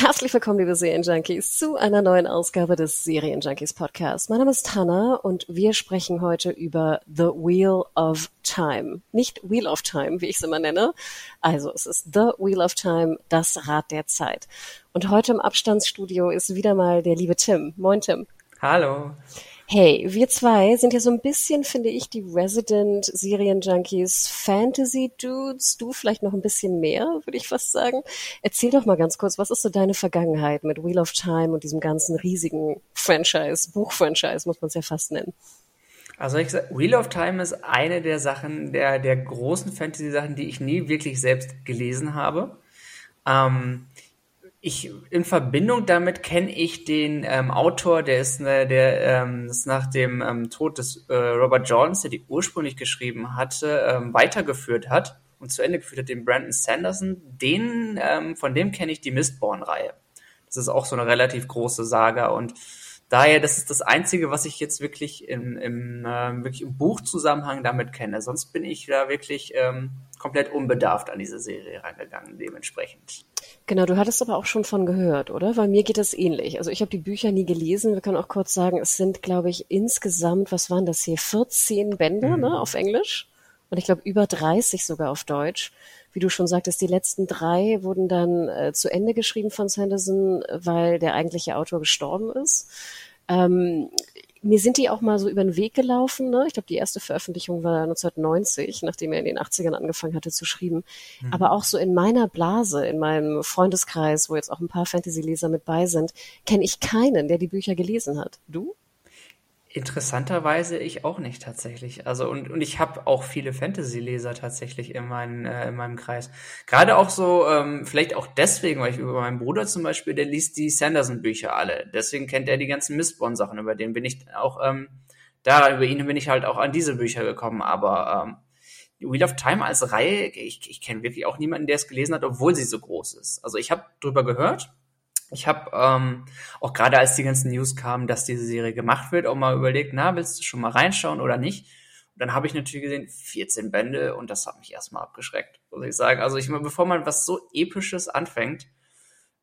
Herzlich willkommen, liebe Serienjunkies, zu einer neuen Ausgabe des Serienjunkies Podcast. Mein Name ist Tanna und wir sprechen heute über The Wheel of Time. Nicht Wheel of Time, wie ich es immer nenne. Also es ist The Wheel of Time, das Rad der Zeit. Und heute im Abstandsstudio ist wieder mal der liebe Tim. Moin, Tim. Hallo. Hey, wir zwei sind ja so ein bisschen, finde ich, die Resident Serien-Junkies Fantasy-Dudes. Du vielleicht noch ein bisschen mehr, würde ich fast sagen. Erzähl doch mal ganz kurz, was ist so deine Vergangenheit mit Wheel of Time und diesem ganzen riesigen Franchise, Buch-Franchise, muss man es ja fast nennen. Also ich sag, Wheel of Time ist eine der Sachen, der, der großen Fantasy-Sachen, die ich nie wirklich selbst gelesen habe. Ähm, ich in Verbindung damit kenne ich den ähm, Autor, der ist, ne, der ähm, ist nach dem ähm, Tod des äh, Robert Jones, der die ursprünglich geschrieben hatte, ähm, weitergeführt hat und zu Ende geführt hat, den Brandon Sanderson. Den, ähm, von dem kenne ich die Mistborn-Reihe. Das ist auch so eine relativ große Saga und daher, das ist das Einzige, was ich jetzt wirklich im, im, äh, wirklich im Buchzusammenhang damit kenne. Sonst bin ich da wirklich ähm, komplett unbedarft an diese Serie rangegangen, dementsprechend. Genau, du hattest aber auch schon von gehört, oder? Weil mir geht das ähnlich. Also ich habe die Bücher nie gelesen. Wir können auch kurz sagen, es sind, glaube ich, insgesamt, was waren das hier, 14 Bände mhm. ne, auf Englisch und ich glaube über 30 sogar auf Deutsch. Wie du schon sagtest, die letzten drei wurden dann äh, zu Ende geschrieben von Sanderson, weil der eigentliche Autor gestorben ist. Ähm, mir sind die auch mal so über den Weg gelaufen. Ne? Ich glaube, die erste Veröffentlichung war 1990, nachdem er in den 80ern angefangen hatte zu schreiben. Mhm. Aber auch so in meiner Blase, in meinem Freundeskreis, wo jetzt auch ein paar Fantasy-Leser mit bei sind, kenne ich keinen, der die Bücher gelesen hat. Du? Interessanterweise ich auch nicht tatsächlich. Also und, und ich habe auch viele Fantasy-Leser tatsächlich in, mein, äh, in meinem Kreis. Gerade auch so, ähm, vielleicht auch deswegen, weil ich über meinen Bruder zum Beispiel, der liest die Sanderson-Bücher alle. Deswegen kennt er die ganzen Mistborn-Sachen, über den bin ich auch, ähm, da, über ihn bin ich halt auch an diese Bücher gekommen. Aber ähm, Wheel of Time als Reihe, ich, ich kenne wirklich auch niemanden, der es gelesen hat, obwohl sie so groß ist. Also ich habe drüber gehört, ich habe ähm, auch gerade als die ganzen News kamen, dass diese Serie gemacht wird, auch mal überlegt, na, willst du schon mal reinschauen oder nicht? Und dann habe ich natürlich gesehen, 14 Bände und das hat mich erstmal abgeschreckt, muss ich sagen. Also ich meine, bevor man was so Episches anfängt,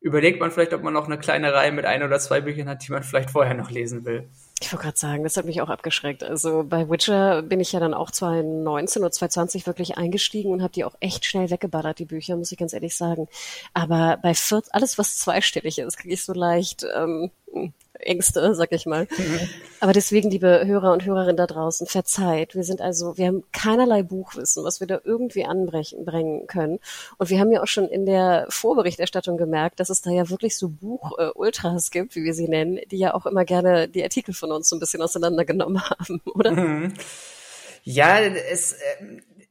überlegt man vielleicht, ob man noch eine kleine Reihe mit ein oder zwei Büchern hat, die man vielleicht vorher noch lesen will. Ich wollte gerade sagen, das hat mich auch abgeschreckt. Also bei Witcher bin ich ja dann auch 2019 oder 2020 wirklich eingestiegen und habe die auch echt schnell weggeballert, die Bücher, muss ich ganz ehrlich sagen. Aber bei vier, alles, was zweistellig ist, kriege ich so leicht ähm, Ängste, sag ich mal. Mhm. Aber deswegen, liebe Hörer und Hörerinnen da draußen, verzeiht. Wir sind also, wir haben keinerlei Buchwissen, was wir da irgendwie anbringen können. Und wir haben ja auch schon in der Vorberichterstattung gemerkt, dass es da ja wirklich so Buch-Ultras gibt, wie wir sie nennen, die ja auch immer gerne die Artikel von uns so ein bisschen auseinandergenommen haben, oder? Mhm. Ja, es, äh,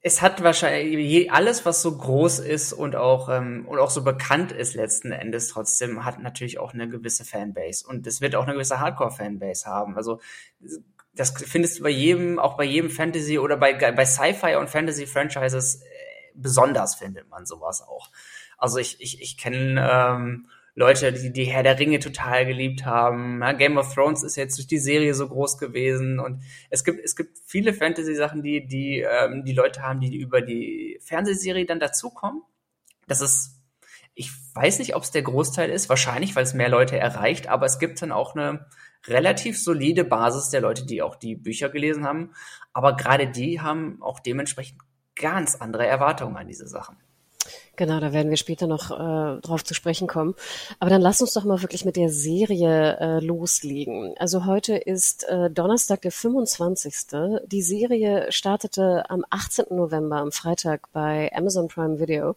es hat wahrscheinlich alles, was so groß ist und auch ähm, und auch so bekannt ist letzten Endes trotzdem, hat natürlich auch eine gewisse Fanbase und es wird auch eine gewisse Hardcore-Fanbase haben. Also das findest du bei jedem, auch bei jedem Fantasy oder bei bei Sci-Fi und Fantasy-Franchises äh, besonders findet man sowas auch. Also ich ich ich kenne ähm, Leute, die die Herr der Ringe total geliebt haben. Ja, Game of Thrones ist jetzt durch die Serie so groß gewesen und es gibt es gibt viele Fantasy-Sachen, die die ähm, die Leute haben, die über die Fernsehserie dann dazukommen. Das ist ich weiß nicht, ob es der Großteil ist, wahrscheinlich, weil es mehr Leute erreicht, aber es gibt dann auch eine relativ solide Basis der Leute, die auch die Bücher gelesen haben. Aber gerade die haben auch dementsprechend ganz andere Erwartungen an diese Sachen. Genau, da werden wir später noch äh, drauf zu sprechen kommen. Aber dann lass uns doch mal wirklich mit der Serie äh, loslegen. Also heute ist äh, Donnerstag, der 25. Die Serie startete am 18. November, am Freitag bei Amazon Prime Video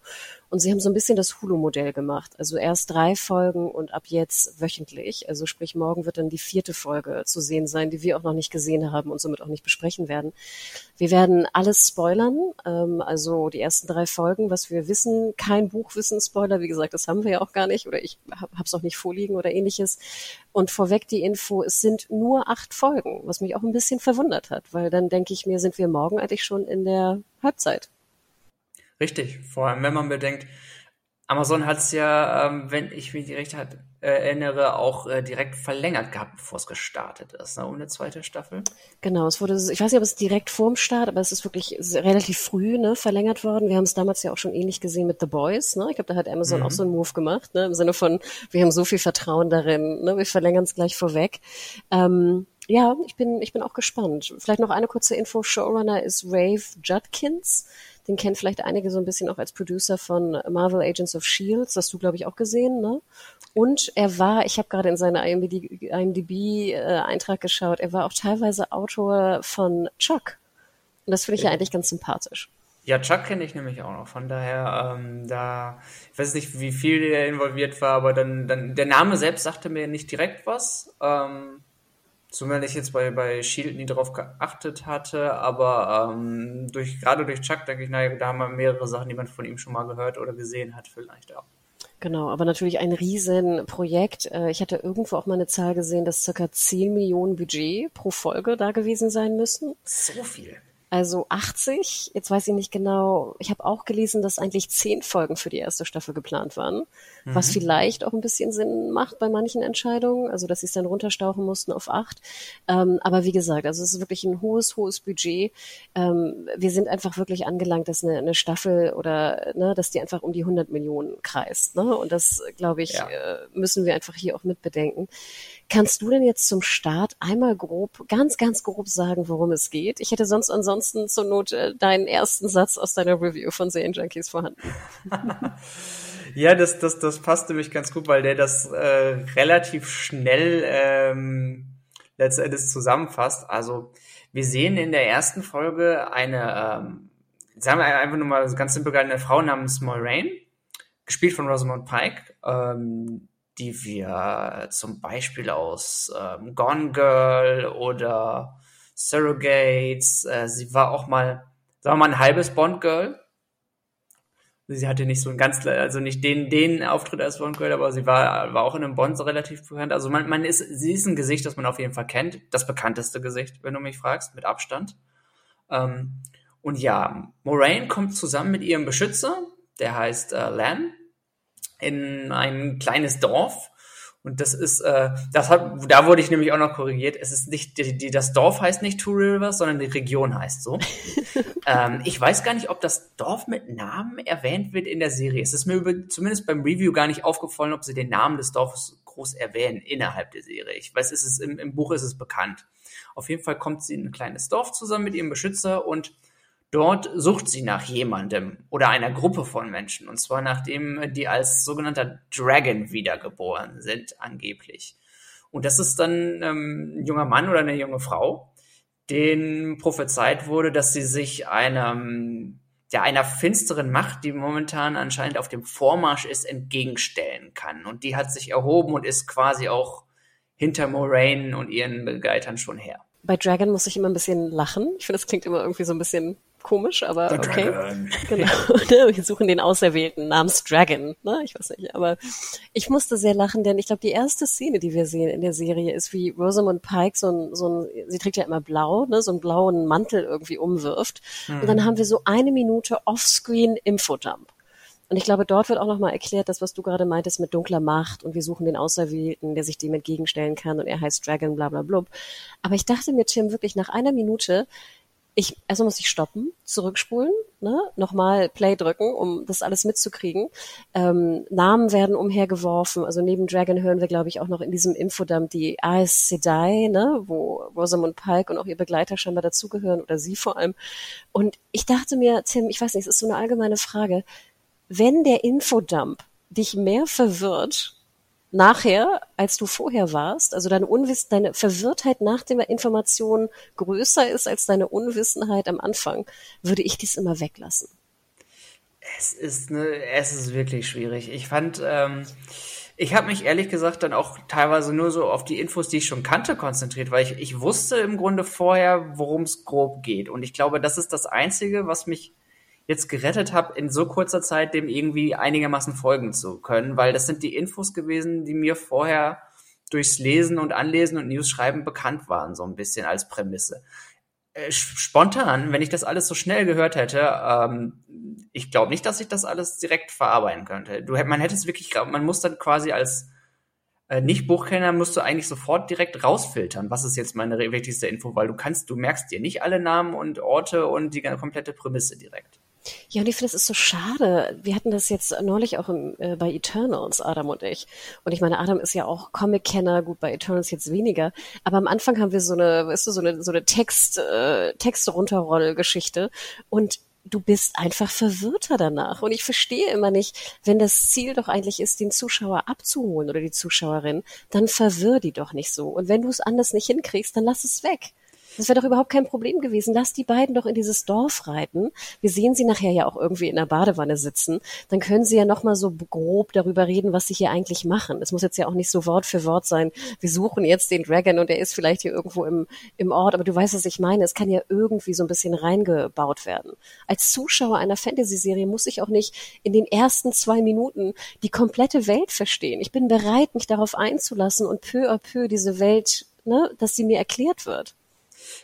Und sie haben so ein bisschen das Hulu-Modell gemacht. Also erst drei Folgen und ab jetzt wöchentlich. Also sprich, morgen wird dann die vierte Folge zu sehen sein, die wir auch noch nicht gesehen haben und somit auch nicht besprechen werden. Wir werden alles spoilern, ähm, also die ersten drei Folgen, was wir wissen, kein Buchwissen-Spoiler, wie gesagt, das haben wir ja auch gar nicht oder ich habe es auch nicht vorliegen oder ähnliches. Und vorweg die Info, es sind nur acht Folgen, was mich auch ein bisschen verwundert hat, weil dann denke ich mir, sind wir morgen eigentlich schon in der Halbzeit. Richtig, vor allem wenn man bedenkt, Amazon hat es ja, ähm, wenn ich mich recht hat, äh, erinnere, auch äh, direkt verlängert gehabt, bevor es gestartet ist, ne, ohne zweite Staffel. Genau, es wurde, ich weiß nicht, ob es direkt vorm Start, aber es ist wirklich relativ früh ne, verlängert worden. Wir haben es damals ja auch schon ähnlich gesehen mit The Boys. Ne? Ich glaube, da hat Amazon mhm. auch so einen Move gemacht, ne? im Sinne von, wir haben so viel Vertrauen darin, ne? wir verlängern es gleich vorweg. Ähm, ja, ich bin, ich bin auch gespannt. Vielleicht noch eine kurze Info. Showrunner ist Rave Judkins. Den kennen vielleicht einige so ein bisschen auch als Producer von Marvel Agents of S.H.I.E.L.D. Das hast du, glaube ich, auch gesehen, ne? Und er war, ich habe gerade in seiner IMDb-Eintrag äh, geschaut, er war auch teilweise Autor von Chuck. Und das finde ich ja. ja eigentlich ganz sympathisch. Ja, Chuck kenne ich nämlich auch noch. Von daher, ähm, da, ich weiß nicht, wie viel er involviert war, aber dann, dann, der Name selbst sagte mir nicht direkt was. Ähm, Zumal ich jetzt bei, bei Shield nie darauf geachtet hatte, aber ähm, durch, gerade durch Chuck denke ich, naja, da haben wir mehrere Sachen, die man von ihm schon mal gehört oder gesehen hat, vielleicht auch. Genau, aber natürlich ein Riesenprojekt. Äh, ich hatte irgendwo auch mal eine Zahl gesehen, dass circa 10 Millionen Budget pro Folge da gewesen sein müssen. So viel. Also 80, jetzt weiß ich nicht genau, ich habe auch gelesen, dass eigentlich zehn Folgen für die erste Staffel geplant waren, mhm. was vielleicht auch ein bisschen Sinn macht bei manchen Entscheidungen, also dass sie es dann runterstauchen mussten auf acht. Ähm, aber wie gesagt, also es ist wirklich ein hohes, hohes Budget. Ähm, wir sind einfach wirklich angelangt, dass eine, eine Staffel oder ne, dass die einfach um die 100 Millionen kreist. Ne? Und das, glaube ich, ja. äh, müssen wir einfach hier auch mitbedenken. Kannst du denn jetzt zum Start einmal grob, ganz, ganz grob sagen, worum es geht? Ich hätte sonst ansonsten zur Not äh, deinen ersten Satz aus deiner Review von Serien Junkies vorhanden. ja, das, das, das passt nämlich ganz gut, weil der das äh, relativ schnell ähm, letztendlich zusammenfasst. Also wir sehen in der ersten Folge eine, ähm, sagen wir einfach nur mal ganz simpel eine Frau namens Moiraine, gespielt von Rosamund Pike. Ähm, die wir zum Beispiel aus ähm, Gone Girl oder Surrogates, äh, sie war auch mal, sagen wir mal, ein halbes Bond Girl. Sie hatte nicht so ein ganz, also nicht den, den Auftritt als Bond Girl, aber sie war, war auch in einem Bond so relativ bekannt. Also man, man ist, sie ist ein Gesicht, das man auf jeden Fall kennt. Das bekannteste Gesicht, wenn du mich fragst, mit Abstand. Ähm, und ja, Moraine kommt zusammen mit ihrem Beschützer, der heißt äh, Lan in ein kleines Dorf. Und das ist, äh, das hat, da wurde ich nämlich auch noch korrigiert. Es ist nicht, die, die, das Dorf heißt nicht Two Rivers, sondern die Region heißt so. ähm, ich weiß gar nicht, ob das Dorf mit Namen erwähnt wird in der Serie. Es ist mir über, zumindest beim Review gar nicht aufgefallen, ob sie den Namen des Dorfes groß erwähnen innerhalb der Serie. Ich weiß, es ist im, im Buch ist es bekannt. Auf jeden Fall kommt sie in ein kleines Dorf zusammen mit ihrem Beschützer und Dort sucht sie nach jemandem oder einer Gruppe von Menschen, und zwar nachdem die als sogenannter Dragon wiedergeboren sind, angeblich. Und das ist dann ähm, ein junger Mann oder eine junge Frau, denen prophezeit wurde, dass sie sich einem, ja, einer finsteren Macht, die momentan anscheinend auf dem Vormarsch ist, entgegenstellen kann. Und die hat sich erhoben und ist quasi auch hinter Moraine und ihren Begleitern schon her. Bei Dragon muss ich immer ein bisschen lachen. Ich finde, das klingt immer irgendwie so ein bisschen komisch, aber The okay. Dragon. Genau. Ne, wir suchen den Auserwählten namens Dragon. Ne? Ich weiß nicht, aber ich musste sehr lachen, denn ich glaube, die erste Szene, die wir sehen in der Serie, ist wie Rosamund Pike so ein, so ein, sie trägt ja immer blau, ne, so einen blauen Mantel irgendwie umwirft. Mhm. Und dann haben wir so eine Minute Offscreen Infodump. Und ich glaube, dort wird auch nochmal erklärt, das, was du gerade meintest mit dunkler Macht und wir suchen den Auserwählten, der sich dem entgegenstellen kann und er heißt Dragon, bla bla blub. Aber ich dachte mir, Tim, wirklich nach einer Minute, ich, also muss ich stoppen, zurückspulen, ne, nochmal Play drücken, um das alles mitzukriegen. Ähm, Namen werden umhergeworfen, also neben Dragon hören wir, glaube ich, auch noch in diesem Infodump die Aes Sedai, ne, wo Rosamund Pike und auch ihr Begleiter scheinbar dazugehören oder sie vor allem. Und ich dachte mir, Tim, ich weiß nicht, es ist so eine allgemeine Frage, wenn der Infodump dich mehr verwirrt nachher, als du vorher warst, also deine Unwiss deine Verwirrtheit nach der Information größer ist als deine Unwissenheit am Anfang, würde ich dies immer weglassen. Es ist ne, es ist wirklich schwierig. Ich fand, ähm, ich habe mich ehrlich gesagt dann auch teilweise nur so auf die Infos, die ich schon kannte, konzentriert, weil ich, ich wusste im Grunde vorher, worum es grob geht. Und ich glaube, das ist das Einzige, was mich jetzt gerettet habe, in so kurzer Zeit dem irgendwie einigermaßen folgen zu können, weil das sind die Infos gewesen, die mir vorher durchs Lesen und Anlesen und News schreiben bekannt waren, so ein bisschen als Prämisse. Äh, spontan, wenn ich das alles so schnell gehört hätte, ähm, ich glaube nicht, dass ich das alles direkt verarbeiten könnte. Du, man hätte es wirklich, man muss dann quasi als äh, Nicht-Buchkenner musst du eigentlich sofort direkt rausfiltern, was ist jetzt meine wichtigste Info, weil du kannst, du merkst dir nicht alle Namen und Orte und die komplette Prämisse direkt. Ja, und ich finde, es ist so schade. Wir hatten das jetzt neulich auch im, äh, bei Eternals, Adam und ich. Und ich meine, Adam ist ja auch Comic-Kenner, gut, bei Eternals jetzt weniger. Aber am Anfang haben wir so eine, weißt du, so eine, so eine Text, äh, Texte-Runterroll-Geschichte. Und du bist einfach verwirrter danach. Und ich verstehe immer nicht, wenn das Ziel doch eigentlich ist, den Zuschauer abzuholen oder die Zuschauerin, dann verwirr die doch nicht so. Und wenn du es anders nicht hinkriegst, dann lass es weg. Das wäre doch überhaupt kein Problem gewesen. Lass die beiden doch in dieses Dorf reiten. Wir sehen sie nachher ja auch irgendwie in der Badewanne sitzen. Dann können sie ja noch mal so grob darüber reden, was sie hier eigentlich machen. Es muss jetzt ja auch nicht so Wort für Wort sein. Wir suchen jetzt den Dragon und er ist vielleicht hier irgendwo im, im Ort. Aber du weißt, was ich meine. Es kann ja irgendwie so ein bisschen reingebaut werden. Als Zuschauer einer Fantasy-Serie muss ich auch nicht in den ersten zwei Minuten die komplette Welt verstehen. Ich bin bereit, mich darauf einzulassen und peu à peu diese Welt, ne, dass sie mir erklärt wird.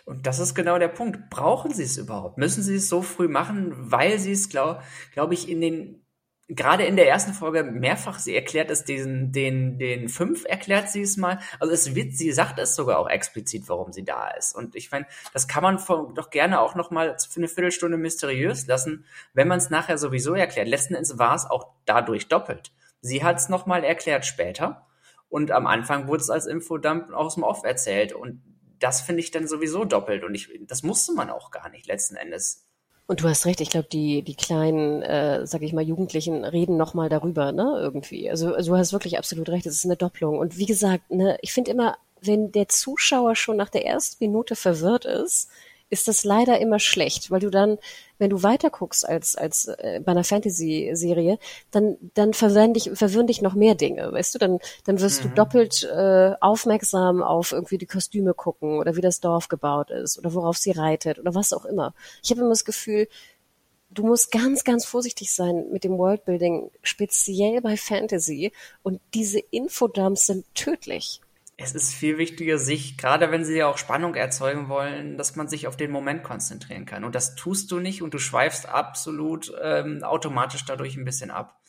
Und das ist genau der Punkt. Brauchen Sie es überhaupt? Müssen Sie es so früh machen, weil Sie es, glaube glaub ich, in den gerade in der ersten Folge mehrfach, sie erklärt es diesen, den, den fünf erklärt sie es mal. Also es wird, sie sagt es sogar auch explizit, warum sie da ist. Und ich meine, das kann man doch gerne auch noch mal für eine Viertelstunde mysteriös lassen, wenn man es nachher sowieso erklärt. Letzten Endes war es auch dadurch doppelt. Sie hat es noch mal erklärt später. Und am Anfang wurde es als Infodump aus dem Off erzählt. Und das finde ich dann sowieso doppelt und ich, das musste man auch gar nicht letzten Endes. Und du hast recht, ich glaube, die, die kleinen, äh, sag ich mal, Jugendlichen reden nochmal darüber, ne, irgendwie. Also, also du hast wirklich absolut recht, es ist eine Doppelung. Und wie gesagt, ne, ich finde immer, wenn der Zuschauer schon nach der ersten Minute verwirrt ist, ist das leider immer schlecht, weil du dann, wenn du weiter guckst als, als äh, bei einer Fantasy-Serie, dann, dann verwirren dich, verwirren dich noch mehr Dinge, weißt du? Dann, dann wirst mhm. du doppelt äh, aufmerksam auf irgendwie die Kostüme gucken oder wie das Dorf gebaut ist oder worauf sie reitet oder was auch immer. Ich habe immer das Gefühl, du musst ganz, ganz vorsichtig sein mit dem Worldbuilding, speziell bei Fantasy. Und diese Infodumps sind tödlich es ist viel wichtiger, sich, gerade wenn sie ja auch Spannung erzeugen wollen, dass man sich auf den Moment konzentrieren kann. Und das tust du nicht und du schweifst absolut ähm, automatisch dadurch ein bisschen ab.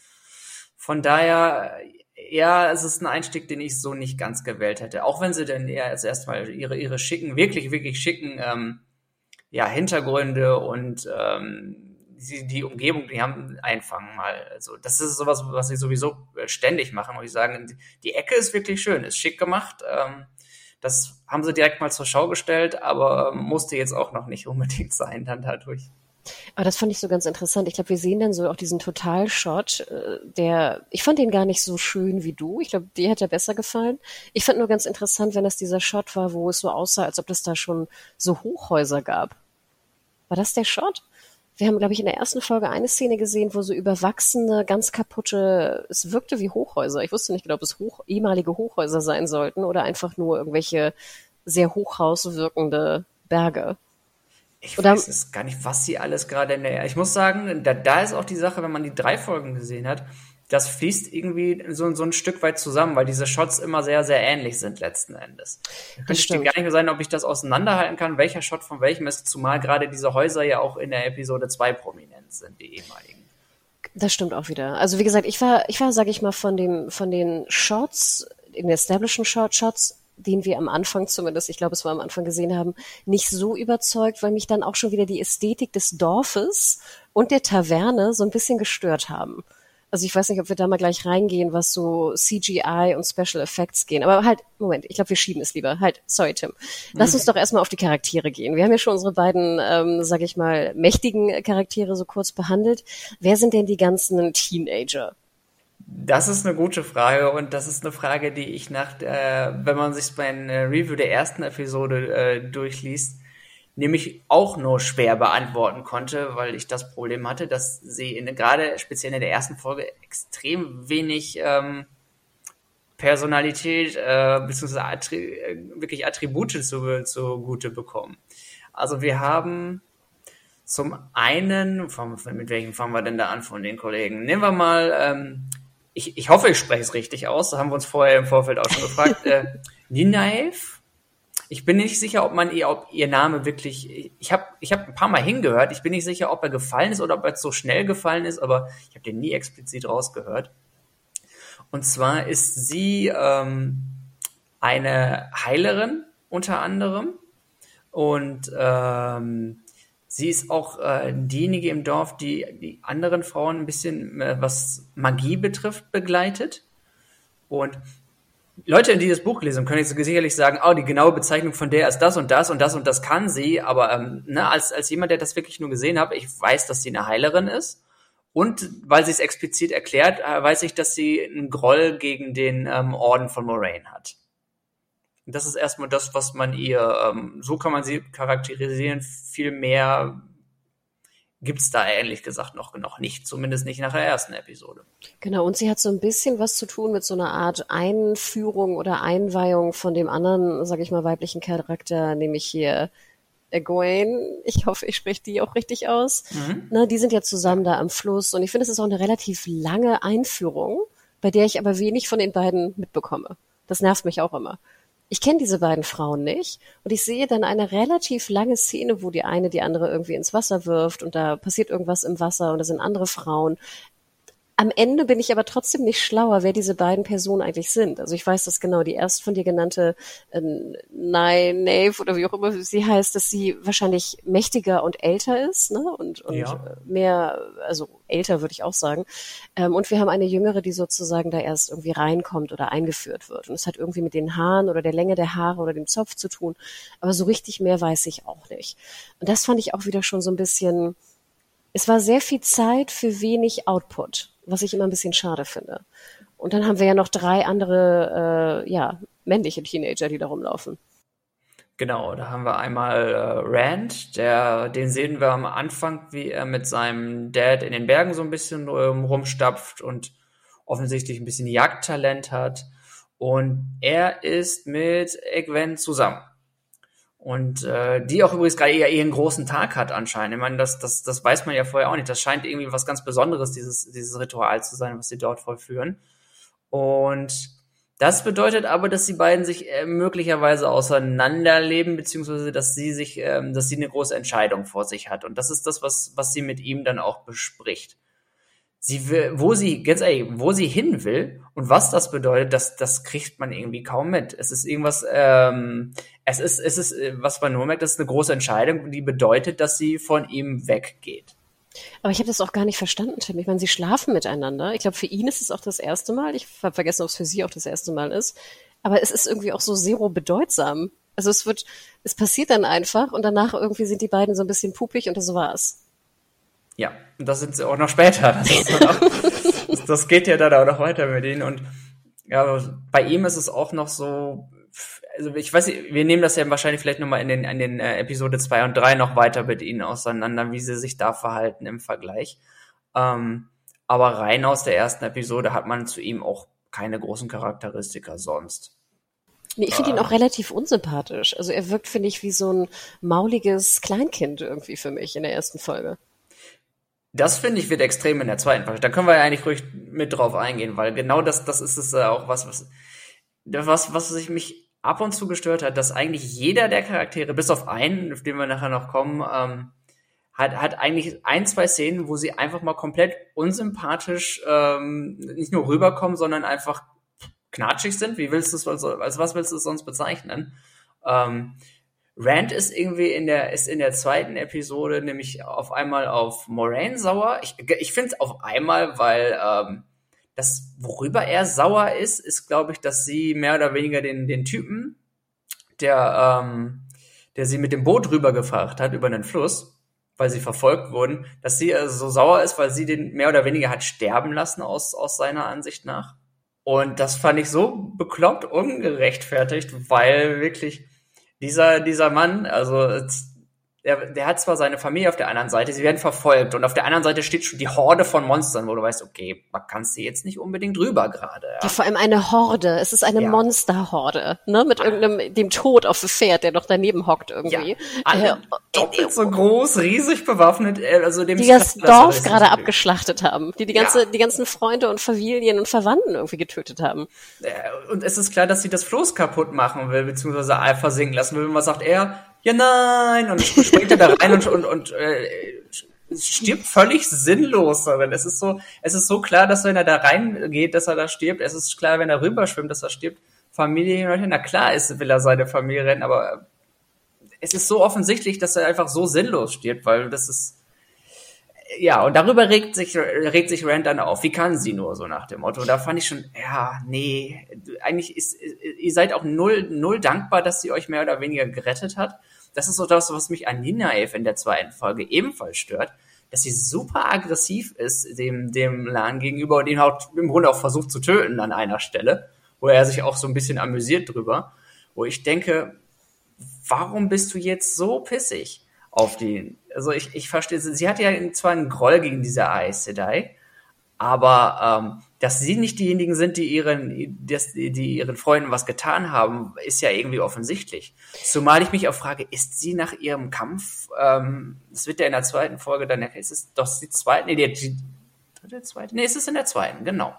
Von daher, ja, es ist ein Einstieg, den ich so nicht ganz gewählt hätte. Auch wenn sie dann eher als erstmal ihre, ihre schicken, wirklich, wirklich schicken ähm, ja, Hintergründe und ähm, die, die Umgebung, die haben einfangen mal. Also das ist sowas, was sie sowieso äh, ständig machen, muss ich sagen. Die Ecke ist wirklich schön, ist schick gemacht. Ähm, das haben sie direkt mal zur Schau gestellt, aber musste jetzt auch noch nicht unbedingt sein dann dadurch. Aber das fand ich so ganz interessant. Ich glaube, wir sehen dann so auch diesen Totalshot, äh, der, ich fand den gar nicht so schön wie du. Ich glaube, dir hätte er besser gefallen. Ich fand nur ganz interessant, wenn das dieser Shot war, wo es so aussah, als ob es da schon so Hochhäuser gab. War das der Shot? Wir haben, glaube ich, in der ersten Folge eine Szene gesehen, wo so überwachsene, ganz kaputte, es wirkte wie Hochhäuser. Ich wusste nicht genau, ob es hoch, ehemalige Hochhäuser sein sollten oder einfach nur irgendwelche sehr hochhauswirkende Berge. Ich oder, weiß es gar nicht, was sie alles gerade in der. Ich muss sagen, da, da ist auch die Sache, wenn man die drei Folgen gesehen hat, das fließt irgendwie so, so ein Stück weit zusammen, weil diese Shots immer sehr, sehr ähnlich sind letzten Endes. Ich dir gar nicht mehr sein, ob ich das auseinanderhalten kann, welcher Shot von welchem ist, zumal gerade diese Häuser ja auch in der Episode 2 prominent sind, die ehemaligen. Das stimmt auch wieder. Also wie gesagt, ich war, ich war, sag ich mal, von dem, von den Shots, in den Establishing Shot Shots, den wir am Anfang zumindest, ich glaube, es war am Anfang gesehen haben, nicht so überzeugt, weil mich dann auch schon wieder die Ästhetik des Dorfes und der Taverne so ein bisschen gestört haben. Also ich weiß nicht, ob wir da mal gleich reingehen, was so CGI und Special Effects gehen. Aber halt, Moment, ich glaube, wir schieben es lieber. Halt, sorry, Tim. Lass uns doch erstmal auf die Charaktere gehen. Wir haben ja schon unsere beiden, ähm, sag ich mal, mächtigen Charaktere so kurz behandelt. Wer sind denn die ganzen Teenager? Das ist eine gute Frage und das ist eine Frage, die ich nach, äh, wenn man sich beim Review der ersten Episode äh, durchliest, nämlich auch nur schwer beantworten konnte, weil ich das Problem hatte, dass sie in, gerade speziell in der ersten Folge extrem wenig ähm, Personalität äh, bzw. Attri äh, wirklich Attribute zu, zugute bekommen. Also wir haben zum einen, mit welchem fangen wir denn da an von den Kollegen? Nehmen wir mal, ähm, ich, ich hoffe, ich spreche es richtig aus, da haben wir uns vorher im Vorfeld auch schon gefragt. äh, Ninaev? Ich bin nicht sicher, ob man ihr, ob ihr Name wirklich. Ich habe ich hab ein paar Mal hingehört. Ich bin nicht sicher, ob er gefallen ist oder ob er so schnell gefallen ist, aber ich habe den nie explizit rausgehört. Und zwar ist sie ähm, eine Heilerin unter anderem und ähm, sie ist auch äh, diejenige im Dorf, die die anderen Frauen ein bisschen, äh, was Magie betrifft, begleitet. Und Leute, die das Buch lesen, können jetzt sicherlich sagen, oh, die genaue Bezeichnung von der ist das und das und das und das kann sie, aber ähm, ne, als, als jemand, der das wirklich nur gesehen hat, ich weiß, dass sie eine Heilerin ist. Und weil sie es explizit erklärt, äh, weiß ich, dass sie einen Groll gegen den ähm, Orden von Moraine hat. Das ist erstmal das, was man ihr, ähm, so kann man sie charakterisieren. Viel mehr gibt's da ehrlich gesagt noch, noch nicht, zumindest nicht nach der ersten Episode. Genau, und sie hat so ein bisschen was zu tun mit so einer Art Einführung oder Einweihung von dem anderen, sag ich mal, weiblichen Charakter, nämlich hier Egwene. Ich hoffe, ich spreche die auch richtig aus. Mhm. Na, die sind ja zusammen da am Fluss und ich finde, es ist auch eine relativ lange Einführung, bei der ich aber wenig von den beiden mitbekomme. Das nervt mich auch immer ich kenne diese beiden Frauen nicht und ich sehe dann eine relativ lange Szene, wo die eine die andere irgendwie ins Wasser wirft und da passiert irgendwas im Wasser und da sind andere Frauen. Am Ende bin ich aber trotzdem nicht schlauer, wer diese beiden Personen eigentlich sind. Also ich weiß, dass genau die erst von dir genannte äh, Nave oder wie auch immer sie heißt, dass sie wahrscheinlich mächtiger und älter ist, ne? Und, und ja. mehr, also älter würde ich auch sagen. Ähm, und wir haben eine jüngere, die sozusagen da erst irgendwie reinkommt oder eingeführt wird. Und es hat irgendwie mit den Haaren oder der Länge der Haare oder dem Zopf zu tun. Aber so richtig mehr weiß ich auch nicht. Und das fand ich auch wieder schon so ein bisschen, es war sehr viel Zeit für wenig Output was ich immer ein bisschen schade finde. Und dann haben wir ja noch drei andere, äh, ja, männliche Teenager, die da rumlaufen. Genau, da haben wir einmal äh, Rand, der, den sehen wir am Anfang, wie er mit seinem Dad in den Bergen so ein bisschen ähm, rumstapft und offensichtlich ein bisschen Jagdtalent hat. Und er ist mit Egwen zusammen. Und äh, die auch übrigens gerade eher, einen großen Tag hat anscheinend. Ich meine, das, das, das weiß man ja vorher auch nicht. Das scheint irgendwie was ganz Besonderes, dieses, dieses Ritual zu sein, was sie dort vollführen. Und das bedeutet aber, dass die beiden sich äh, möglicherweise auseinanderleben, beziehungsweise dass sie sich, ähm, dass sie eine große Entscheidung vor sich hat. Und das ist das, was, was sie mit ihm dann auch bespricht sie will, wo sie, ganz ehrlich, wo sie hin will und was das bedeutet, das, das kriegt man irgendwie kaum mit. Es ist irgendwas, ähm, es ist, es ist, was man nur merkt, das ist eine große Entscheidung, die bedeutet, dass sie von ihm weggeht. Aber ich habe das auch gar nicht verstanden, Tim. Ich meine, sie schlafen miteinander. Ich glaube, für ihn ist es auch das erste Mal. Ich habe vergessen, ob es für sie auch das erste Mal ist. Aber es ist irgendwie auch so zero bedeutsam. Also es wird, es passiert dann einfach und danach irgendwie sind die beiden so ein bisschen pupig und das war's. Ja, und das sind sie auch noch später. Das, auch, das, geht ja dann auch noch weiter mit ihnen. Und ja, bei ihm ist es auch noch so, also ich weiß nicht, wir nehmen das ja wahrscheinlich vielleicht nochmal in den, in den äh, Episode 2 und 3 noch weiter mit ihnen auseinander, wie sie sich da verhalten im Vergleich. Ähm, aber rein aus der ersten Episode hat man zu ihm auch keine großen Charakteristika sonst. Nee, ich finde ihn auch relativ unsympathisch. Also er wirkt, finde ich, wie so ein mauliges Kleinkind irgendwie für mich in der ersten Folge. Das finde ich wird extrem in der zweiten Folge. Da können wir ja eigentlich ruhig mit drauf eingehen, weil genau das, das ist es äh, auch was, was, was, was sich mich ab und zu gestört hat, dass eigentlich jeder der Charaktere, bis auf einen, auf den wir nachher noch kommen, ähm, hat, hat eigentlich ein, zwei Szenen, wo sie einfach mal komplett unsympathisch ähm, nicht nur rüberkommen, sondern einfach knatschig sind. Wie willst du es, also, als was willst du es sonst bezeichnen? Ähm, Rand ist irgendwie in der, ist in der zweiten Episode nämlich auf einmal auf Moraine sauer. Ich, ich finde es auf einmal, weil ähm, das, worüber er sauer ist, ist, glaube ich, dass sie mehr oder weniger den, den Typen, der, ähm, der sie mit dem Boot rübergefahren hat über den Fluss, weil sie verfolgt wurden, dass sie also so sauer ist, weil sie den mehr oder weniger hat sterben lassen aus, aus seiner Ansicht nach. Und das fand ich so bekloppt ungerechtfertigt, weil wirklich dieser, dieser Mann, also der, der hat zwar seine Familie auf der anderen Seite, sie werden verfolgt und auf der anderen Seite steht schon die Horde von Monstern, wo du weißt, okay, man kannst du jetzt nicht unbedingt drüber gerade. Ja. ja. vor allem eine Horde. Es ist eine ja. Monsterhorde, ne, mit irgendeinem dem Tod auf dem Pferd, der noch daneben hockt irgendwie. Ja. Äh, doppelt so groß, riesig bewaffnet, äh, also dem die das Dorf gerade abgeschlachtet haben, die die ganze ja. die ganzen Freunde und Familien und Verwandten irgendwie getötet haben. Und es ist klar, dass sie das Floß kaputt machen will, beziehungsweise Alpha sinken lassen will. Und was sagt er? Ja nein, und springt er da rein und, und, und äh, stirbt völlig sinnlos darin. Es ist so, es ist so klar, dass wenn er da reingeht, dass er da stirbt. Es ist klar, wenn er rüberschwimmt, dass er stirbt. Familie, na klar ist, will er seine Familie retten, aber es ist so offensichtlich, dass er einfach so sinnlos stirbt, weil das ist, ja, und darüber regt sich, regt sich Rand dann auf. Wie kann sie nur so nach dem Motto? Und da fand ich schon, ja, nee, eigentlich ist, ihr seid auch null, null dankbar, dass sie euch mehr oder weniger gerettet hat das ist so das, was mich an Ninaev in der zweiten Folge ebenfalls stört, dass sie super aggressiv ist dem, dem Lan gegenüber und ihn auch im Grunde auch versucht zu töten an einer Stelle, wo er sich auch so ein bisschen amüsiert drüber, wo ich denke, warum bist du jetzt so pissig auf den? Also ich, ich verstehe, sie hat ja zwar einen Groll gegen diese Aes Sedai, aber ähm, dass sie nicht diejenigen sind, die ihren, dass, die ihren Freunden was getan haben, ist ja irgendwie offensichtlich. Zumal ich mich auch frage, ist sie nach ihrem Kampf, ähm, das wird ja in der zweiten Folge dann, ist es doch die zweite, nee, die, die dritte, zweite, nee, es ist in der zweiten, genau.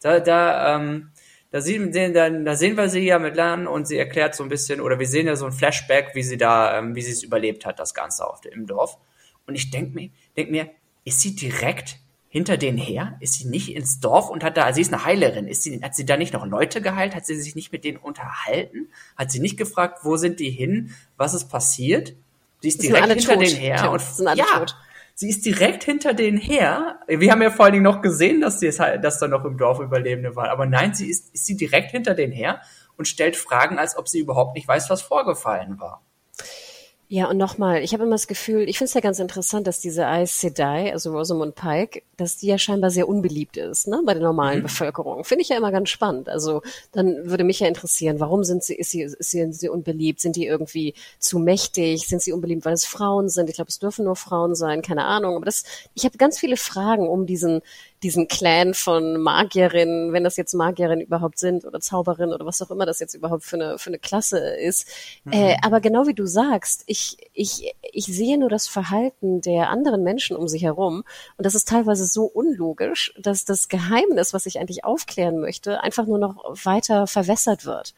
Da, da, ähm, da sehen, da, da sehen wir sie ja mit Lan und sie erklärt so ein bisschen, oder wir sehen ja so ein Flashback, wie sie da, ähm, wie sie es überlebt hat, das Ganze auf im Dorf. Und ich denk mir, denk mir, ist sie direkt hinter denen her? Ist sie nicht ins Dorf und hat da, sie ist eine Heilerin, ist sie, hat sie da nicht noch Leute geheilt? Hat sie sich nicht mit denen unterhalten? Hat sie nicht gefragt, wo sind die hin? Was ist passiert? Sie ist direkt hinter tot. denen her und sind alle ja, tot. sie ist direkt hinter denen her. Wir haben ja vor allen Dingen noch gesehen, dass sie es halt, dass da noch im Dorf Überlebende waren. Aber nein, sie ist, ist sie direkt hinter denen her und stellt Fragen, als ob sie überhaupt nicht weiß, was vorgefallen war. Ja, und nochmal, ich habe immer das Gefühl, ich finde es ja ganz interessant, dass diese Aes Sedai, also Rosamund Pike, dass die ja scheinbar sehr unbeliebt ist, ne, bei der normalen mhm. Bevölkerung. Finde ich ja immer ganz spannend. Also dann würde mich ja interessieren, warum sind sie, ist sie, ist sie, ist sie unbeliebt? Sind die irgendwie zu mächtig? Sind sie unbeliebt, weil es Frauen sind? Ich glaube, es dürfen nur Frauen sein, keine Ahnung. Aber das, ich habe ganz viele Fragen um diesen diesen Clan von Magierinnen, wenn das jetzt Magierinnen überhaupt sind oder Zauberinnen oder was auch immer das jetzt überhaupt für eine, für eine Klasse ist. Mhm. Äh, aber genau wie du sagst, ich, ich, ich sehe nur das Verhalten der anderen Menschen um sich herum und das ist teilweise so unlogisch, dass das Geheimnis, was ich eigentlich aufklären möchte, einfach nur noch weiter verwässert wird.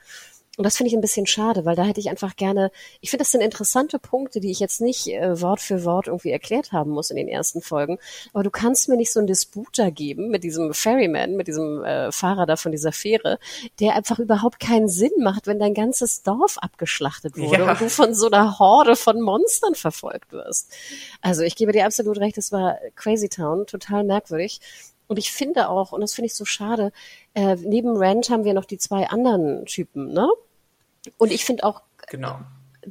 Und das finde ich ein bisschen schade, weil da hätte ich einfach gerne, ich finde, das sind interessante Punkte, die ich jetzt nicht äh, Wort für Wort irgendwie erklärt haben muss in den ersten Folgen. Aber du kannst mir nicht so einen Disputer geben mit diesem Ferryman, mit diesem äh, Fahrer da von dieser Fähre, der einfach überhaupt keinen Sinn macht, wenn dein ganzes Dorf abgeschlachtet wurde ja. und du von so einer Horde von Monstern verfolgt wirst. Also ich gebe dir absolut recht, es war Crazy Town, total merkwürdig. Und ich finde auch, und das finde ich so schade, äh, neben Rand haben wir noch die zwei anderen Typen, ne? Und ich finde auch, genau.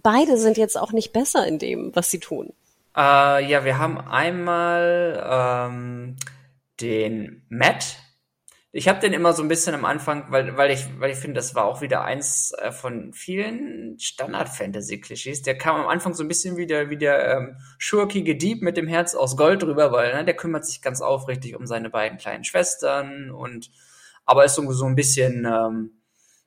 beide sind jetzt auch nicht besser in dem, was sie tun. Äh, ja, wir haben einmal ähm, den Matt, ich habe den immer so ein bisschen am Anfang, weil, weil ich, weil ich finde, das war auch wieder eins äh, von vielen Standard-Fantasy-Klischees. Der kam am Anfang so ein bisschen wie der, wie der ähm, schurkige Dieb mit dem Herz aus Gold drüber, weil ne, der kümmert sich ganz aufrichtig um seine beiden kleinen Schwestern und aber ist so, so ein bisschen, ähm,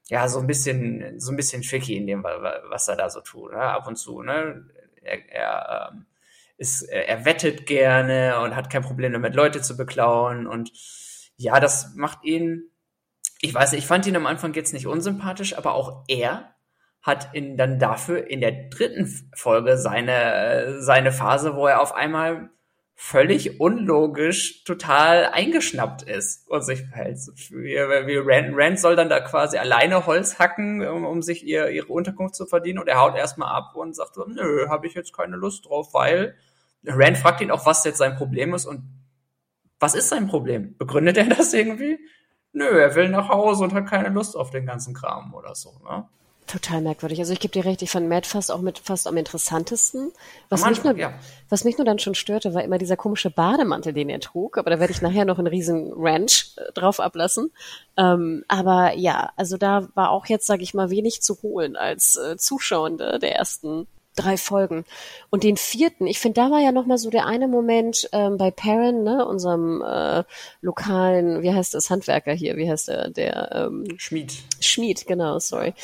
ja, so ein bisschen, so ein bisschen tricky in dem, was er da so tut, ne? ab und zu. Ne? Er, er ähm, ist, er wettet gerne und hat kein Problem damit, Leute zu beklauen und ja, das macht ihn, ich weiß, ich fand ihn am Anfang jetzt nicht unsympathisch, aber auch er hat in, dann dafür in der dritten Folge seine, seine Phase, wo er auf einmal völlig unlogisch total eingeschnappt ist und sich verhält. Wie, Rand, Rand soll dann da quasi alleine Holz hacken, um, um sich ihr, ihre Unterkunft zu verdienen und er haut erstmal ab und sagt so, nö, habe ich jetzt keine Lust drauf, weil Rand fragt ihn auch, was jetzt sein Problem ist und was ist sein Problem? Begründet er das irgendwie? Nö, er will nach Hause und hat keine Lust auf den ganzen Kram oder so, ne? Total merkwürdig. Also ich gebe dir recht, ich fand Matt fast auch mit fast am interessantesten. Was, am mich nur, ja. was mich nur dann schon störte, war immer dieser komische Bademantel, den er trug. Aber da werde ich nachher noch einen riesen Ranch äh, drauf ablassen. Ähm, aber ja, also da war auch jetzt, sage ich mal, wenig zu holen als äh, Zuschauende der ersten drei Folgen. Und den vierten, ich finde, da war ja noch mal so der eine Moment ähm, bei Perrin, ne, unserem äh, lokalen, wie heißt das, Handwerker hier, wie heißt der, der ähm, Schmied. Schmied, genau, sorry.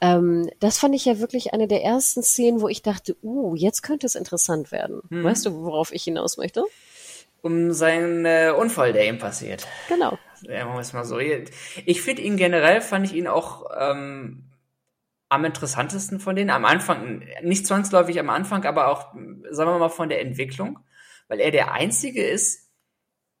Ähm, das fand ich ja wirklich eine der ersten Szenen, wo ich dachte, uh, jetzt könnte es interessant werden. Mhm. Weißt du, worauf ich hinaus möchte? Um seinen äh, Unfall, der ihm passiert. Genau. Ja, mal so. Ich finde ihn generell, fand ich ihn auch ähm, am interessantesten von denen. Am Anfang, nicht zwangsläufig am Anfang, aber auch, sagen wir mal, von der Entwicklung, weil er der Einzige ist,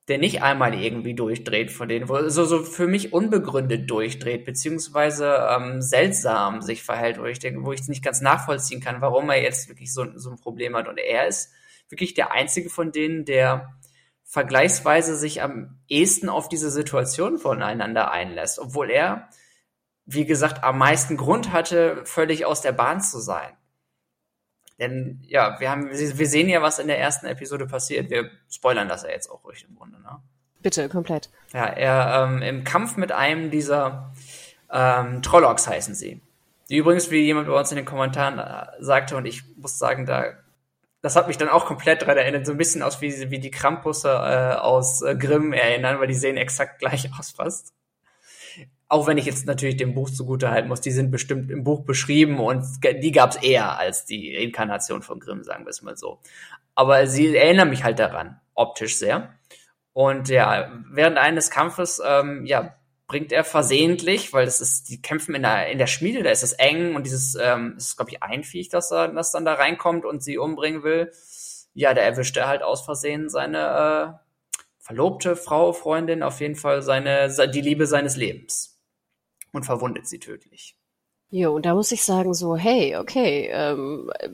der nicht einmal irgendwie durchdreht von denen, wo so, so für mich unbegründet durchdreht, beziehungsweise ähm, seltsam sich verhält, wo ich denke, wo ich es nicht ganz nachvollziehen kann, warum er jetzt wirklich so, so ein Problem hat. Und er ist wirklich der Einzige von denen, der vergleichsweise sich am ehesten auf diese Situation voneinander einlässt, obwohl er wie gesagt, am meisten Grund hatte, völlig aus der Bahn zu sein. Denn ja, wir haben, wir sehen ja, was in der ersten Episode passiert. Wir spoilern das ja jetzt auch ruhig im Grunde, ne? Bitte, komplett. Ja, er ähm, im Kampf mit einem dieser ähm, Trollocks heißen sie. Die übrigens, wie jemand bei uns in den Kommentaren äh, sagte, und ich muss sagen, da das hat mich dann auch komplett daran erinnert, so ein bisschen aus wie, wie die Krampusse äh, aus äh, Grimm erinnern, weil die sehen exakt gleich aus fast auch wenn ich jetzt natürlich dem Buch zugute halten muss, die sind bestimmt im Buch beschrieben und die gab es eher als die Inkarnation von Grimm, sagen wir es mal so. Aber sie erinnern mich halt daran, optisch sehr. Und ja, während eines Kampfes, ähm, ja, bringt er versehentlich, weil das ist, die kämpfen in der, in der Schmiede, da ist es eng und dieses, ähm, ist, glaube ich, ein Viech, das, das dann da reinkommt und sie umbringen will. Ja, da erwischt er halt aus Versehen seine äh, verlobte Frau, Freundin, auf jeden Fall seine, die Liebe seines Lebens und verwundet sie tödlich. Jo, und da muss ich sagen so, hey, okay, ähm, äh,